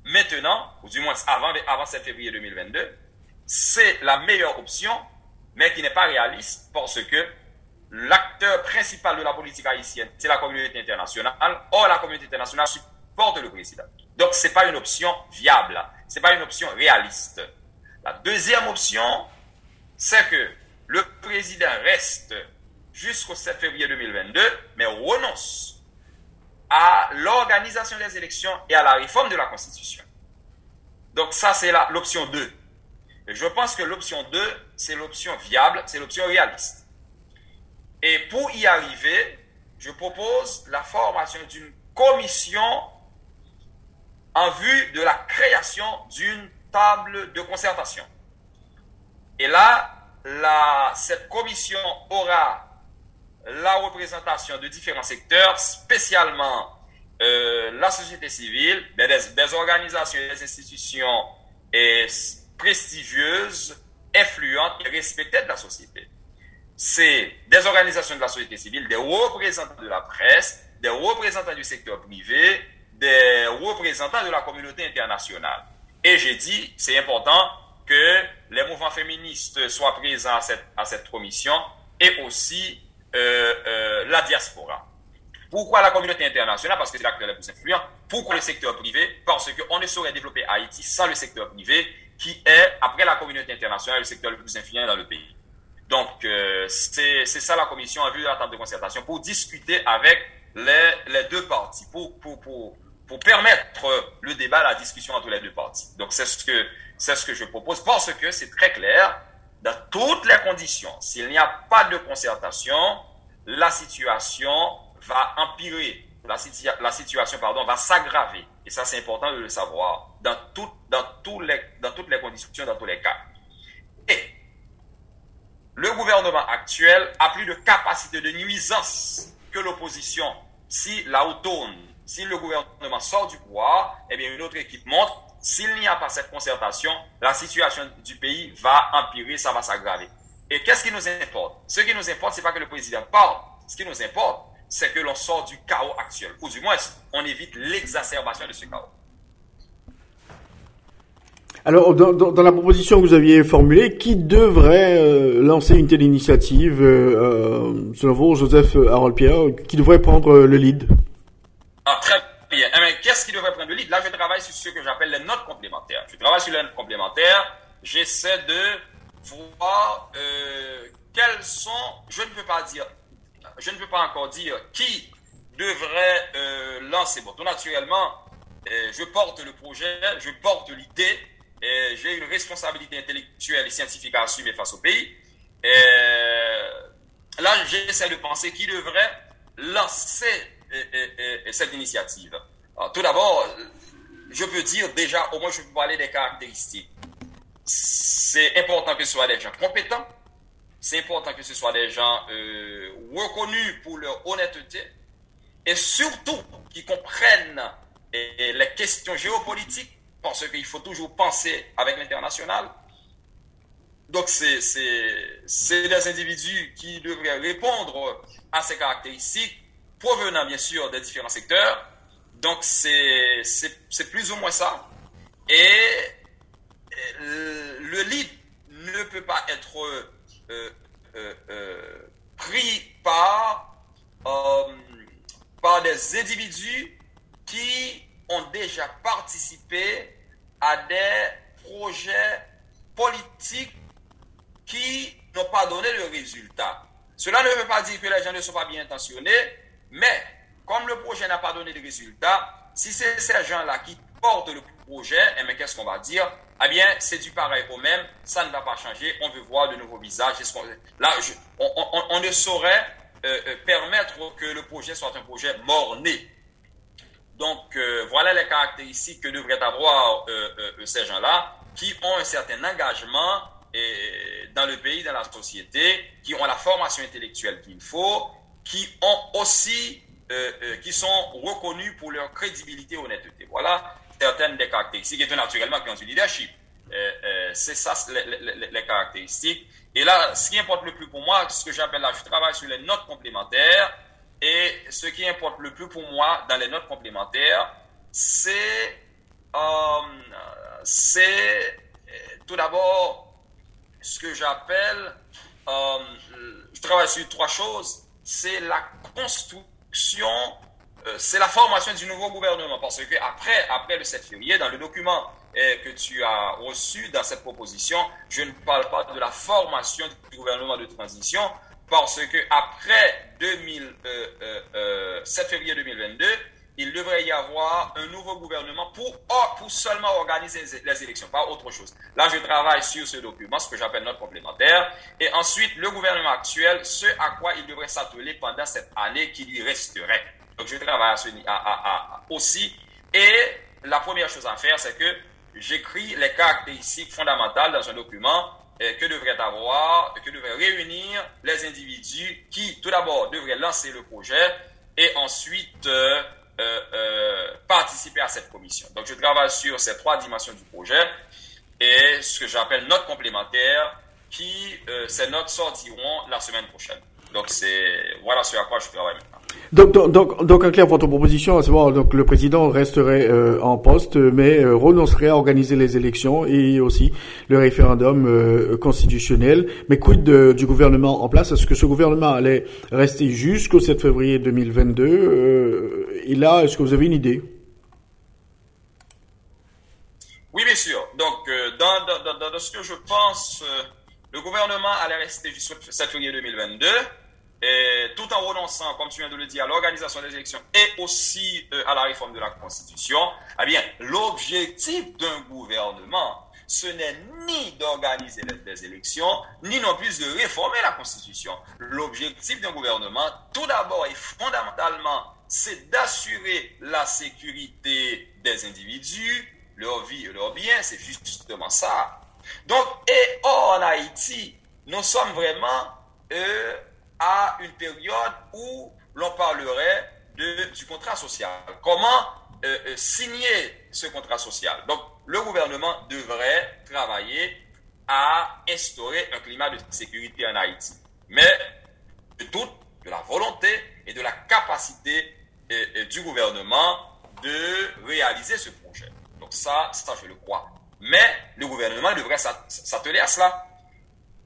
maintenant, ou du moins avant, avant 7 février 2022, c'est la meilleure option, mais qui n'est pas réaliste parce que l'acteur principal de la politique haïtienne, c'est la communauté internationale. Or, la communauté internationale supporte le président. Donc, ce n'est pas une option viable. Ce n'est pas une option réaliste. La deuxième option, c'est que le président reste jusqu'au 7 février 2022, mais renonce à l'organisation des élections et à la réforme de la Constitution. Donc ça, c'est l'option 2. Et je pense que l'option 2, c'est l'option viable, c'est l'option réaliste. Et pour y arriver, je propose la formation d'une commission en vue de la création d'une table de concertation. Et là, la, cette commission aura la représentation de différents secteurs, spécialement euh, la société civile, des, des, organisations et des institutions et prestigieuses, influentes et respectées de la société. C'est des organisations de la société civile, des représentants de la presse, des représentants du secteur privé, des représentants de la communauté internationale. Et j'ai dit, c'est important que les mouvements féministes soient présents à cette, à cette commission et aussi la diaspora. Pourquoi la communauté internationale? Parce que c'est l'acteur le plus influent. Pourquoi le secteur privé? Parce qu'on ne saurait développer Haïti sans le secteur privé, qui est, après la communauté internationale, le secteur le plus influent dans le pays. Donc, euh, c'est ça la commission vue de la table de concertation, pour discuter avec les, les deux parties, pour, pour, pour, pour permettre le débat, la discussion entre les deux parties. Donc, c'est ce ce que je propose parce que c'est très clair, dans toutes les conditions, s'il n'y a pas de concertation, la situation va empirer, la, la situation pardon, va s'aggraver. Et ça, c'est important de le savoir dans, tout, dans, tous les, dans toutes les conditions, dans tous les cas. Et le gouvernement actuel a plus de capacité de nuisance que l'opposition. Si la tourne, si le gouvernement sort du pouvoir, eh bien, une autre équipe montre s'il n'y a pas cette concertation, la situation du pays va empirer, ça va s'aggraver. Et qu'est-ce qui nous importe? Ce qui nous importe, c'est pas que le président parle. Ce qui nous importe, c'est que l'on sort du chaos actuel. Ou du moins, on évite l'exacerbation de ce chaos. Alors, dans, la proposition que vous aviez formulée, qui devrait euh, lancer une telle initiative, euh, euh, selon vous, Joseph Harold Pierre, qui devrait prendre le lead? Ah, Très qu'est-ce qui devrait prendre le lead Là, je travaille sur ce que j'appelle les notes complémentaires. Je travaille sur les notes complémentaires. J'essaie de voir euh, quels sont, je ne peux pas dire, je ne peux pas encore dire qui devrait euh, lancer. Bon, tout naturellement, euh, je porte le projet, je porte l'idée, j'ai une responsabilité intellectuelle et scientifique à assumer face au pays. Là, j'essaie de penser qui devrait lancer cette initiative. Tout d'abord, je peux dire déjà, au moins je peux parler des caractéristiques. C'est important que ce soit des gens compétents, c'est important que ce soit des gens euh, reconnus pour leur honnêteté et surtout qui comprennent les questions géopolitiques parce qu'il faut toujours penser avec l'international. Donc, c'est des individus qui devraient répondre à ces caractéristiques provenant bien sûr des différents secteurs. Donc c'est plus ou moins ça. Et le lead ne peut pas être euh, euh, euh, pris par, par des individus qui ont déjà participé à des projets politiques qui n'ont pas donné le résultat. Cela ne veut pas dire que les gens ne sont pas bien intentionnés, mais comme le projet n'a pas donné de résultat, si c'est ces gens-là qui portent le projet, eh bien, qu'est-ce qu'on va dire? Eh bien, c'est du pareil au même, ça ne va pas changer, on veut voir de nouveaux visages. Là, on, ne saurait euh, euh, permettre que le projet soit un projet mort-né. Donc, euh, voilà les caractéristiques que devraient avoir ces gens-là, qui ont un certain engagement dans le pays, dans la société, qui ont la formation intellectuelle qu'il faut, qui ont aussi, qui sont reconnus pour leur crédibilité et honnêteté. Voilà certaines des caractéristiques, et naturellement qui ont du leadership. c'est ça les, caractéristiques. Et là, ce qui importe le plus pour moi, ce que j'appelle là, je travaille sur les notes complémentaires. Et ce qui importe le plus pour moi dans les notes complémentaires, c'est euh, c'est tout d'abord ce que j'appelle, euh, je travaille sur trois choses, c'est la construction, euh, c'est la formation du nouveau gouvernement, parce que après, le 7 février, dans le document que tu as reçu dans cette proposition, je ne parle pas de la formation du gouvernement de transition, parce que après 2000, 7 euh, euh, février 2022, il devrait y avoir un nouveau gouvernement pour, oh, pour seulement organiser les élections, pas autre chose. Là, je travaille sur ce document, ce que j'appelle notre complémentaire. Et ensuite, le gouvernement actuel, ce à quoi il devrait s'atteler pendant cette année qui lui resterait. Donc, je travaille aussi. Et la première chose à faire, c'est que j'écris les caractéristiques fondamentales dans un document euh, que devrait avoir, que devrait réunir les individus qui, tout d'abord, devraient lancer le projet et ensuite euh, participer à cette commission. Donc, je travaille sur ces trois dimensions du projet et ce que j'appelle notes complémentaires qui, ces notes sortiront la semaine prochaine. Donc, c'est voilà ce à quoi je travaille maintenant. Donc, donc, donc, en clair, votre proposition, à savoir, donc, le président resterait euh, en poste, mais euh, renoncerait à organiser les élections et aussi le référendum euh, constitutionnel. Mais quid du gouvernement en place? Est-ce que ce gouvernement allait rester jusqu'au 7 février 2022 Et là, est-ce que vous avez une idée? Oui, bien sûr. Donc, dans, dans, ce que je pense, le gouvernement allait rester jusqu'au 7 février 2022 et tout en renonçant, comme tu viens de le dire, à l'organisation des élections et aussi euh, à la réforme de la Constitution, eh bien, l'objectif d'un gouvernement, ce n'est ni d'organiser des élections, ni non plus de réformer la Constitution. L'objectif d'un gouvernement, tout d'abord et fondamentalement, c'est d'assurer la sécurité des individus, leur vie et leur bien, c'est justement ça. Donc, et en Haïti, nous sommes vraiment... Euh, à une période où l'on parlerait du contrat social. Comment euh, euh, signer ce contrat social? Donc, le gouvernement devrait travailler à instaurer un climat de sécurité en Haïti. Mais de toute, de la volonté et de la capacité euh, du gouvernement de réaliser ce projet. Donc ça, ça je le crois. Mais le gouvernement devrait s'atteler à cela.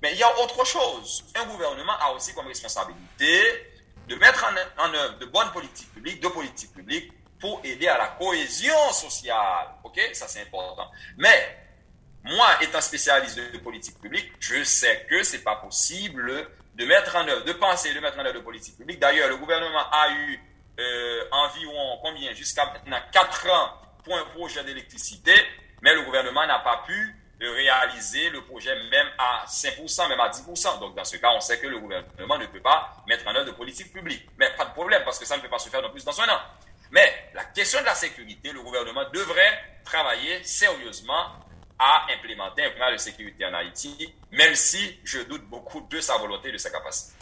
Mais il y a autre chose. Un gouvernement a aussi comme responsabilité de mettre en, œuvre de bonnes politiques publiques, de politiques publiques pour aider à la cohésion sociale. OK? Ça, c'est important. Mais moi, étant spécialiste de, politique publique, je sais que c'est pas possible de mettre en œuvre, de penser, de mettre en œuvre de politique publique. D'ailleurs, le gouvernement a eu euh, environ combien? Jusqu'à maintenant 4 ans pour un projet d'électricité, mais le gouvernement n'a pas pu de réaliser le projet même à 5%, même à 10%. Donc, dans ce cas, on sait que le gouvernement ne peut pas mettre en œuvre de politique publique. Mais pas de problème, parce que ça ne peut pas se faire non plus dans un an. Mais la question de la sécurité, le gouvernement devrait travailler sérieusement à implémenter un plan de sécurité en Haïti, même si je doute beaucoup de sa volonté et de sa capacité.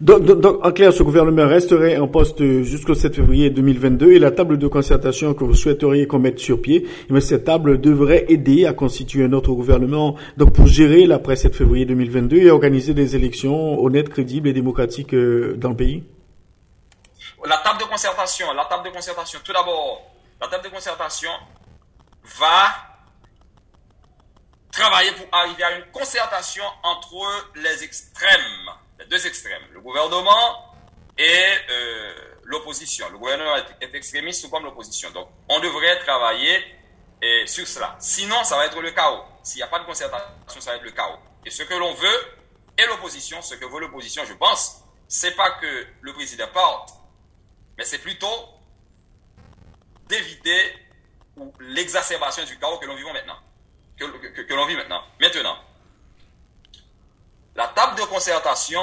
Donc, donc, en clair, ce gouvernement resterait en poste jusqu'au 7 février 2022 et la table de concertation que vous souhaiteriez qu'on mette sur pied, mais eh cette table devrait aider à constituer un autre gouvernement donc pour gérer l'après 7 février 2022 et organiser des élections honnêtes, crédibles et démocratiques euh, dans le pays. La table de concertation, la table de concertation, tout d'abord, la table de concertation va travailler pour arriver à une concertation entre les extrêmes deux extrêmes, le gouvernement et euh, l'opposition. Le gouvernement est extrémiste comme l'opposition. Donc, on devrait travailler sur cela. Sinon, ça va être le chaos. S'il n'y a pas de concertation, ça va être le chaos. Et ce que l'on veut, et l'opposition, ce que veut l'opposition, je pense, c'est pas que le président parte, mais c'est plutôt d'éviter l'exacerbation du chaos que l'on vit maintenant. Que l'on vit maintenant. Maintenant, la table de concertation,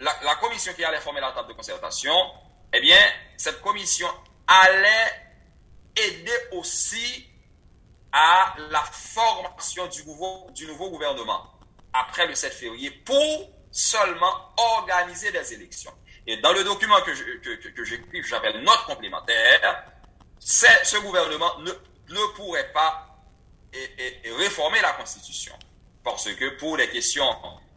la, commission qui allait former la table de concertation, eh bien, cette commission allait aider aussi à la formation du nouveau, gouvernement après le 7 février pour seulement organiser des élections. Et dans le document que, j'écris, que, j'appelle note complémentaire, ce gouvernement ne, ne pourrait pas réformer la Constitution. Parce que pour les questions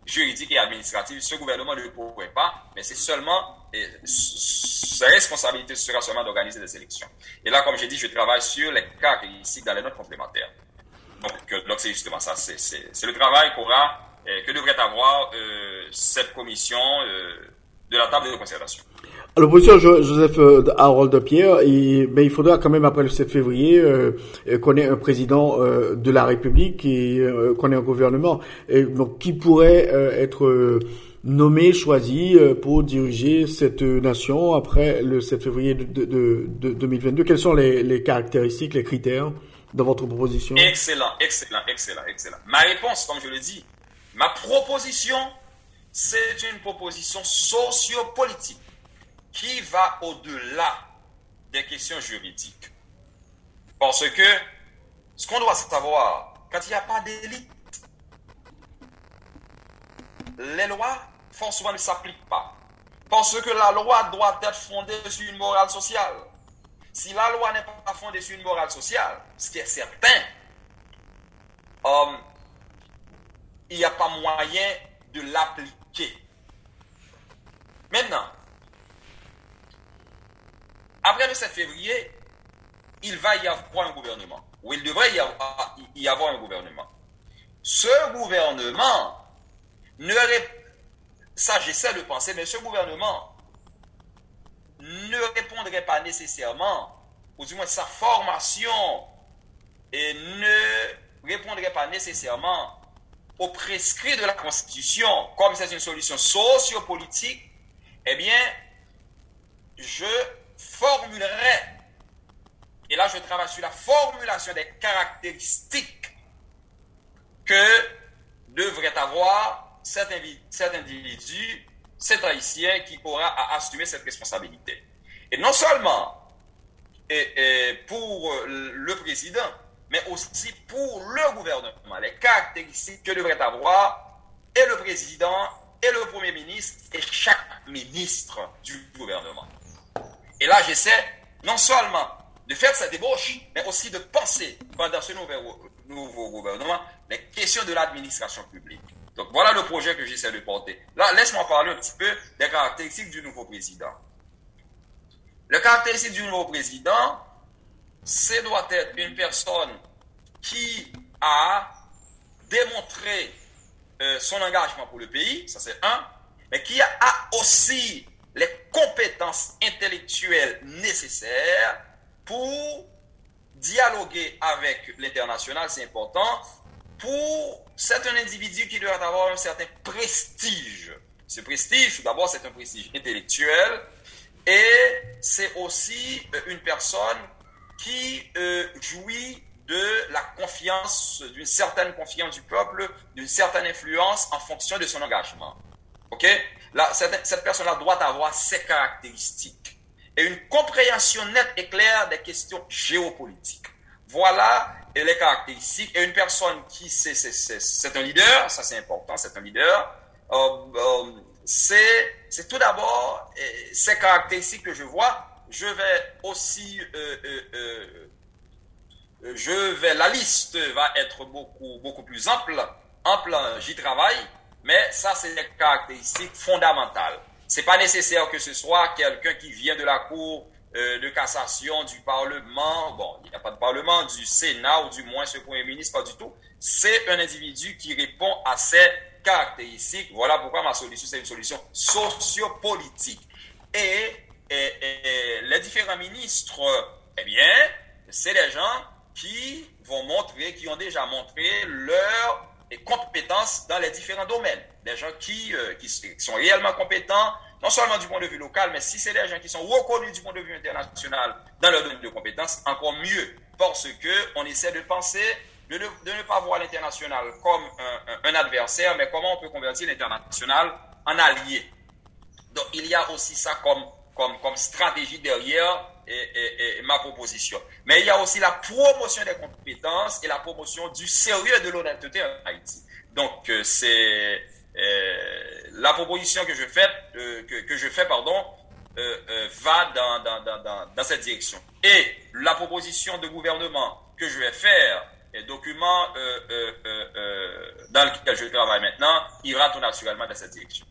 juridique et administrative. Ce gouvernement ne pourrait pas, mais c'est seulement, sa responsabilité sera seulement d'organiser des élections. Et là, comme j'ai dit, je travaille sur les ici dans les notes complémentaires. Donc, donc c'est justement ça. C'est le travail qu'aura, que devrait avoir euh, cette commission euh, de la table de concertation. L'opposition Joseph euh, Harold Pierre, mais il faudra quand même après le 7 février euh, qu'on ait un président euh, de la République et qu'on ait un gouvernement. Donc qui pourrait être nommé, choisi pour diriger cette nation après le 7 février de, de 2022 Quelles sont les, les, caractéristiques, les critères dans votre proposition? Excellent, excellent, excellent, excellent. Ma réponse, comme je le dis, ma proposition, c'est une proposition sociopolitique qui va au-delà des questions juridiques. Parce que ce qu'on doit savoir, quand il n'y a pas d'élite, les lois, souvent, ne s'appliquent pas. Parce que la loi doit être fondée sur une morale sociale. Si la loi n'est pas fondée sur une morale sociale, ce qui est certain, euh, il n'y a pas moyen de l'appliquer. Maintenant, le 7 février, il va y avoir un gouvernement, ou il devrait y avoir, y avoir un gouvernement. Ce gouvernement ne ça j'essaie de penser, mais ce gouvernement ne répondrait pas nécessairement, ou du moins sa formation, et ne répondrait pas nécessairement aux prescrits de la Constitution, comme c'est une solution sociopolitique, eh bien, je formulerait, et là je travaille sur la formulation des caractéristiques que devrait avoir cet, individu, cet haïtien qui aura à assumer cette responsabilité. Et non seulement pour le président, mais aussi pour le gouvernement, les caractéristiques que devrait avoir et le président et le premier ministre et chaque ministre du gouvernement. Et là, j'essaie non seulement de faire cette débauche, mais aussi de penser pendant ce nouveau, gouvernement les questions de l'administration publique. Donc voilà le projet que j'essaie de porter. Là, laisse-moi parler un petit peu des caractéristiques du nouveau président. Le caractéristique du nouveau président, c'est doit être une personne qui a démontré euh, son engagement pour le pays, ça c'est un, mais qui a aussi les compétences intellectuelles nécessaires pour dialoguer avec l'international, c'est important, pour c'est un individu qui doit avoir un certain prestige. Ce prestige, tout d'abord, c'est un prestige intellectuel et c'est aussi euh, une personne qui euh, jouit de la confiance, d'une certaine confiance du peuple, d'une certaine influence en fonction de son engagement. OK? Là, cette, personne-là doit avoir ces caractéristiques et une compréhension nette et claire des questions géopolitiques. Voilà les caractéristiques. Et une personne qui c'est un leader, ça c'est important, c'est un leader. Euh, euh, c'est tout d'abord ces caractéristiques que je vois. Je vais aussi, euh, je vais, la liste va être beaucoup beaucoup plus ample. Ample, j'y travaille. Mais ça, c'est une caractéristique fondamentale. C'est pas nécessaire que ce soit quelqu'un qui vient de la Cour euh, de cassation, du Parlement. Bon, il n'y a pas de Parlement, du Sénat ou du moins ce Premier ministre, pas du tout. C'est un individu qui répond à ces caractéristiques. Voilà pourquoi ma solution, c'est une solution sociopolitique. Et, et, et les différents ministres, eh bien, c'est des gens qui vont montrer, qui ont déjà montré leur compétences dans les différents domaines. Des gens qui, euh, qui sont réellement compétents, non seulement du point de vue local, mais si c'est des gens qui sont reconnus du point de vue international dans leur domaine de compétences, encore mieux. Parce que on essaie de penser, de ne, de ne pas voir l'international comme un, un, adversaire, mais comment on peut convertir l'international en allié. Donc il y a aussi ça comme, comme, comme stratégie derrière ma proposition. Mais il y a aussi la promotion des compétences et la promotion du sérieux de l'honnêteté en Haïti. Donc, euh, c'est euh, la proposition que je fais, euh, que, je fais pardon, va dans, dans, dans, dans, cette direction. Et la proposition de gouvernement que je vais faire, et document dans lequel je travaille maintenant, ira tout naturellement dans cette direction.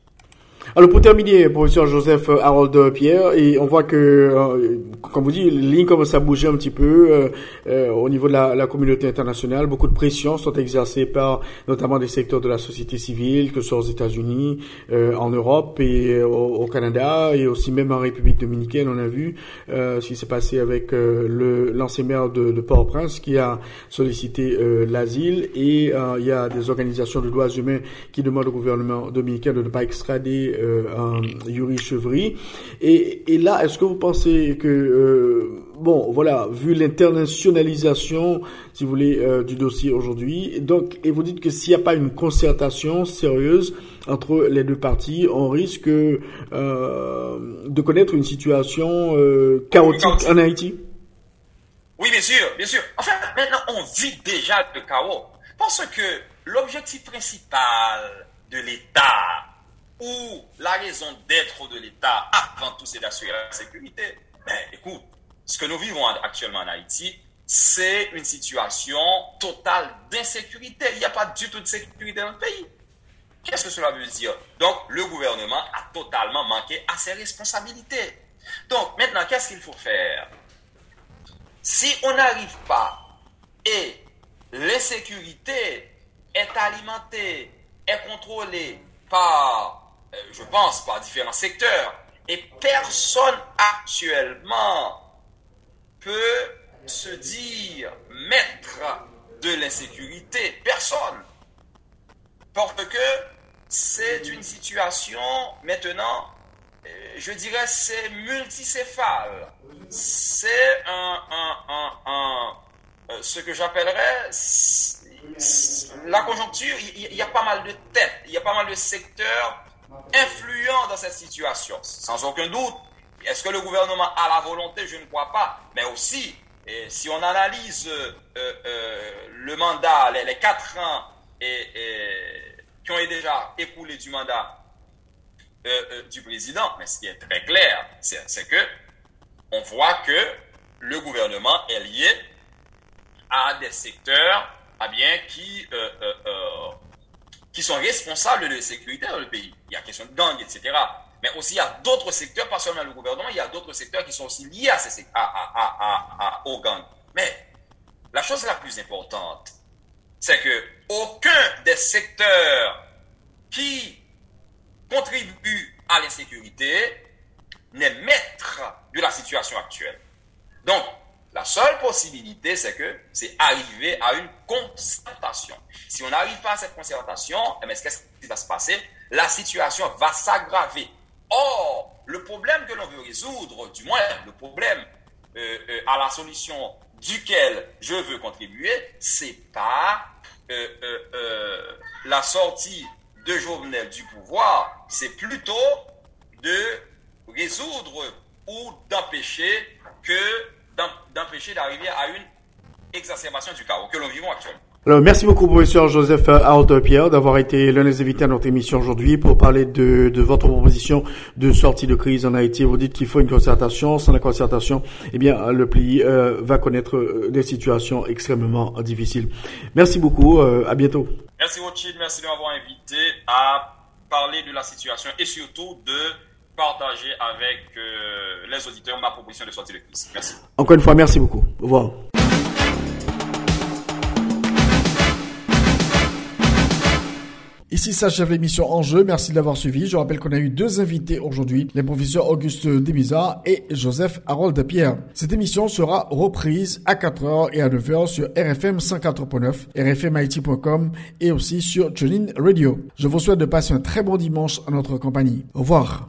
Alors pour terminer, professeur Joseph Harold Pierre, et on voit que, euh, comme vous dites, les lignes commencent à bouger un petit peu euh, euh, au niveau de la, la, communauté internationale. Beaucoup de pressions sont exercées par notamment des secteurs de la société civile, que ce soit aux États-Unis, en Europe et au, Canada, et aussi même en République dominicaine. On a vu ce qui s'est passé avec le l'ancien maire de, de Port-au-Prince qui a sollicité l'asile, et il y a des organisations de droits humains qui demandent au gouvernement dominicain de ne pas extrader euh, Yuri Chevry. Et, là, est-ce que vous pensez que, euh, bon, voilà, vu l'internationalisation, si vous voulez, euh, du dossier aujourd'hui, donc, et vous dites que s'il n'y a pas une concertation sérieuse entre les deux parties, on risque de connaître une situation chaotique en Haïti? Oui, bien sûr, bien sûr. Enfin, maintenant, on vit déjà le chaos. Parce que l'objectif principal de l'État, ou la raison d'être de l'État avant tout c'est d'assurer la sécurité. Ben, écoute, ce que nous vivons actuellement en Haïti, c'est une situation totale d'insécurité. Il n'y a pas du tout de sécurité dans le pays. Qu'est-ce que cela veut dire? Donc, le gouvernement a totalement manqué à ses responsabilités. Donc, maintenant, qu'est-ce qu'il faut faire? Si on n'arrive pas et l'insécurité est alimentée, est contrôlée par je pense, par différents secteurs. Et personne actuellement peut se dire maître de l'insécurité. Personne. Parce que c'est une situation maintenant, euh, je dirais, c'est multicéphale. C'est un, un, un, euh, ce que j'appellerais la conjoncture. Il y a pas mal de têtes, il y a pas mal de secteurs influent dans cette situation, sans aucun doute. Est-ce que le gouvernement a la volonté? Je ne crois pas. Mais aussi, si on analyse euh, euh, le mandat, les, quatre ans qui ont déjà écoulé du mandat euh, du président, mais ce qui est très clair, c'est que on voit que le gouvernement est lié à des secteurs ah bien, qui qui sont responsables de la sécurité dans le pays. Il y a question de gangs, etc. Mais aussi, il y a d'autres secteurs, pas seulement le gouvernement, il y a d'autres secteurs qui sont aussi liés à ces, à, à, à, aux gangs. Mais la chose la plus importante, c'est que aucun des secteurs qui contribuent à l'insécurité n'est maître de la situation actuelle. Donc, la seule possibilité, c'est que c'est arriver à une concertation. Si on n'arrive pas à cette concertation, eh qu'est-ce qui va se passer? La situation va s'aggraver. Or, le problème que l'on veut résoudre, du moins le problème euh, euh, à la solution duquel je veux contribuer, c'est pas euh, la sortie de Jovenel du pouvoir, c'est plutôt de résoudre ou d'empêcher que d'empêcher d'arriver à une exacerbation du chaos que l'on vit actuellement. Alors, merci beaucoup, professeur Joseph Harold Pierre, d'avoir été l'un des invités à notre émission aujourd'hui pour parler de, de, votre proposition de sortie de crise en Haïti. Vous dites qu'il faut une concertation. Sans la concertation, eh bien, le pays euh, va connaître euh, des situations extrêmement difficiles. Merci beaucoup. Euh, à bientôt. Merci, Rothschild. Merci de m'avoir invité à parler de la situation et surtout de partager avec euh, les auditeurs ma proposition de sortie de crise. Merci. Encore une fois, merci beaucoup. Au revoir. Ici s'achève l'émission Enjeu. Merci de l'avoir suivi. Je rappelle qu'on a eu deux invités aujourd'hui, les professeurs Auguste Demisa et Joseph Harold Pierre. Cette émission sera reprise à 4h et à 9h sur RFM 104.9, rfmit.com et aussi sur TuneIn Radio. Je vous souhaite de passer un très bon dimanche en notre compagnie. Au revoir.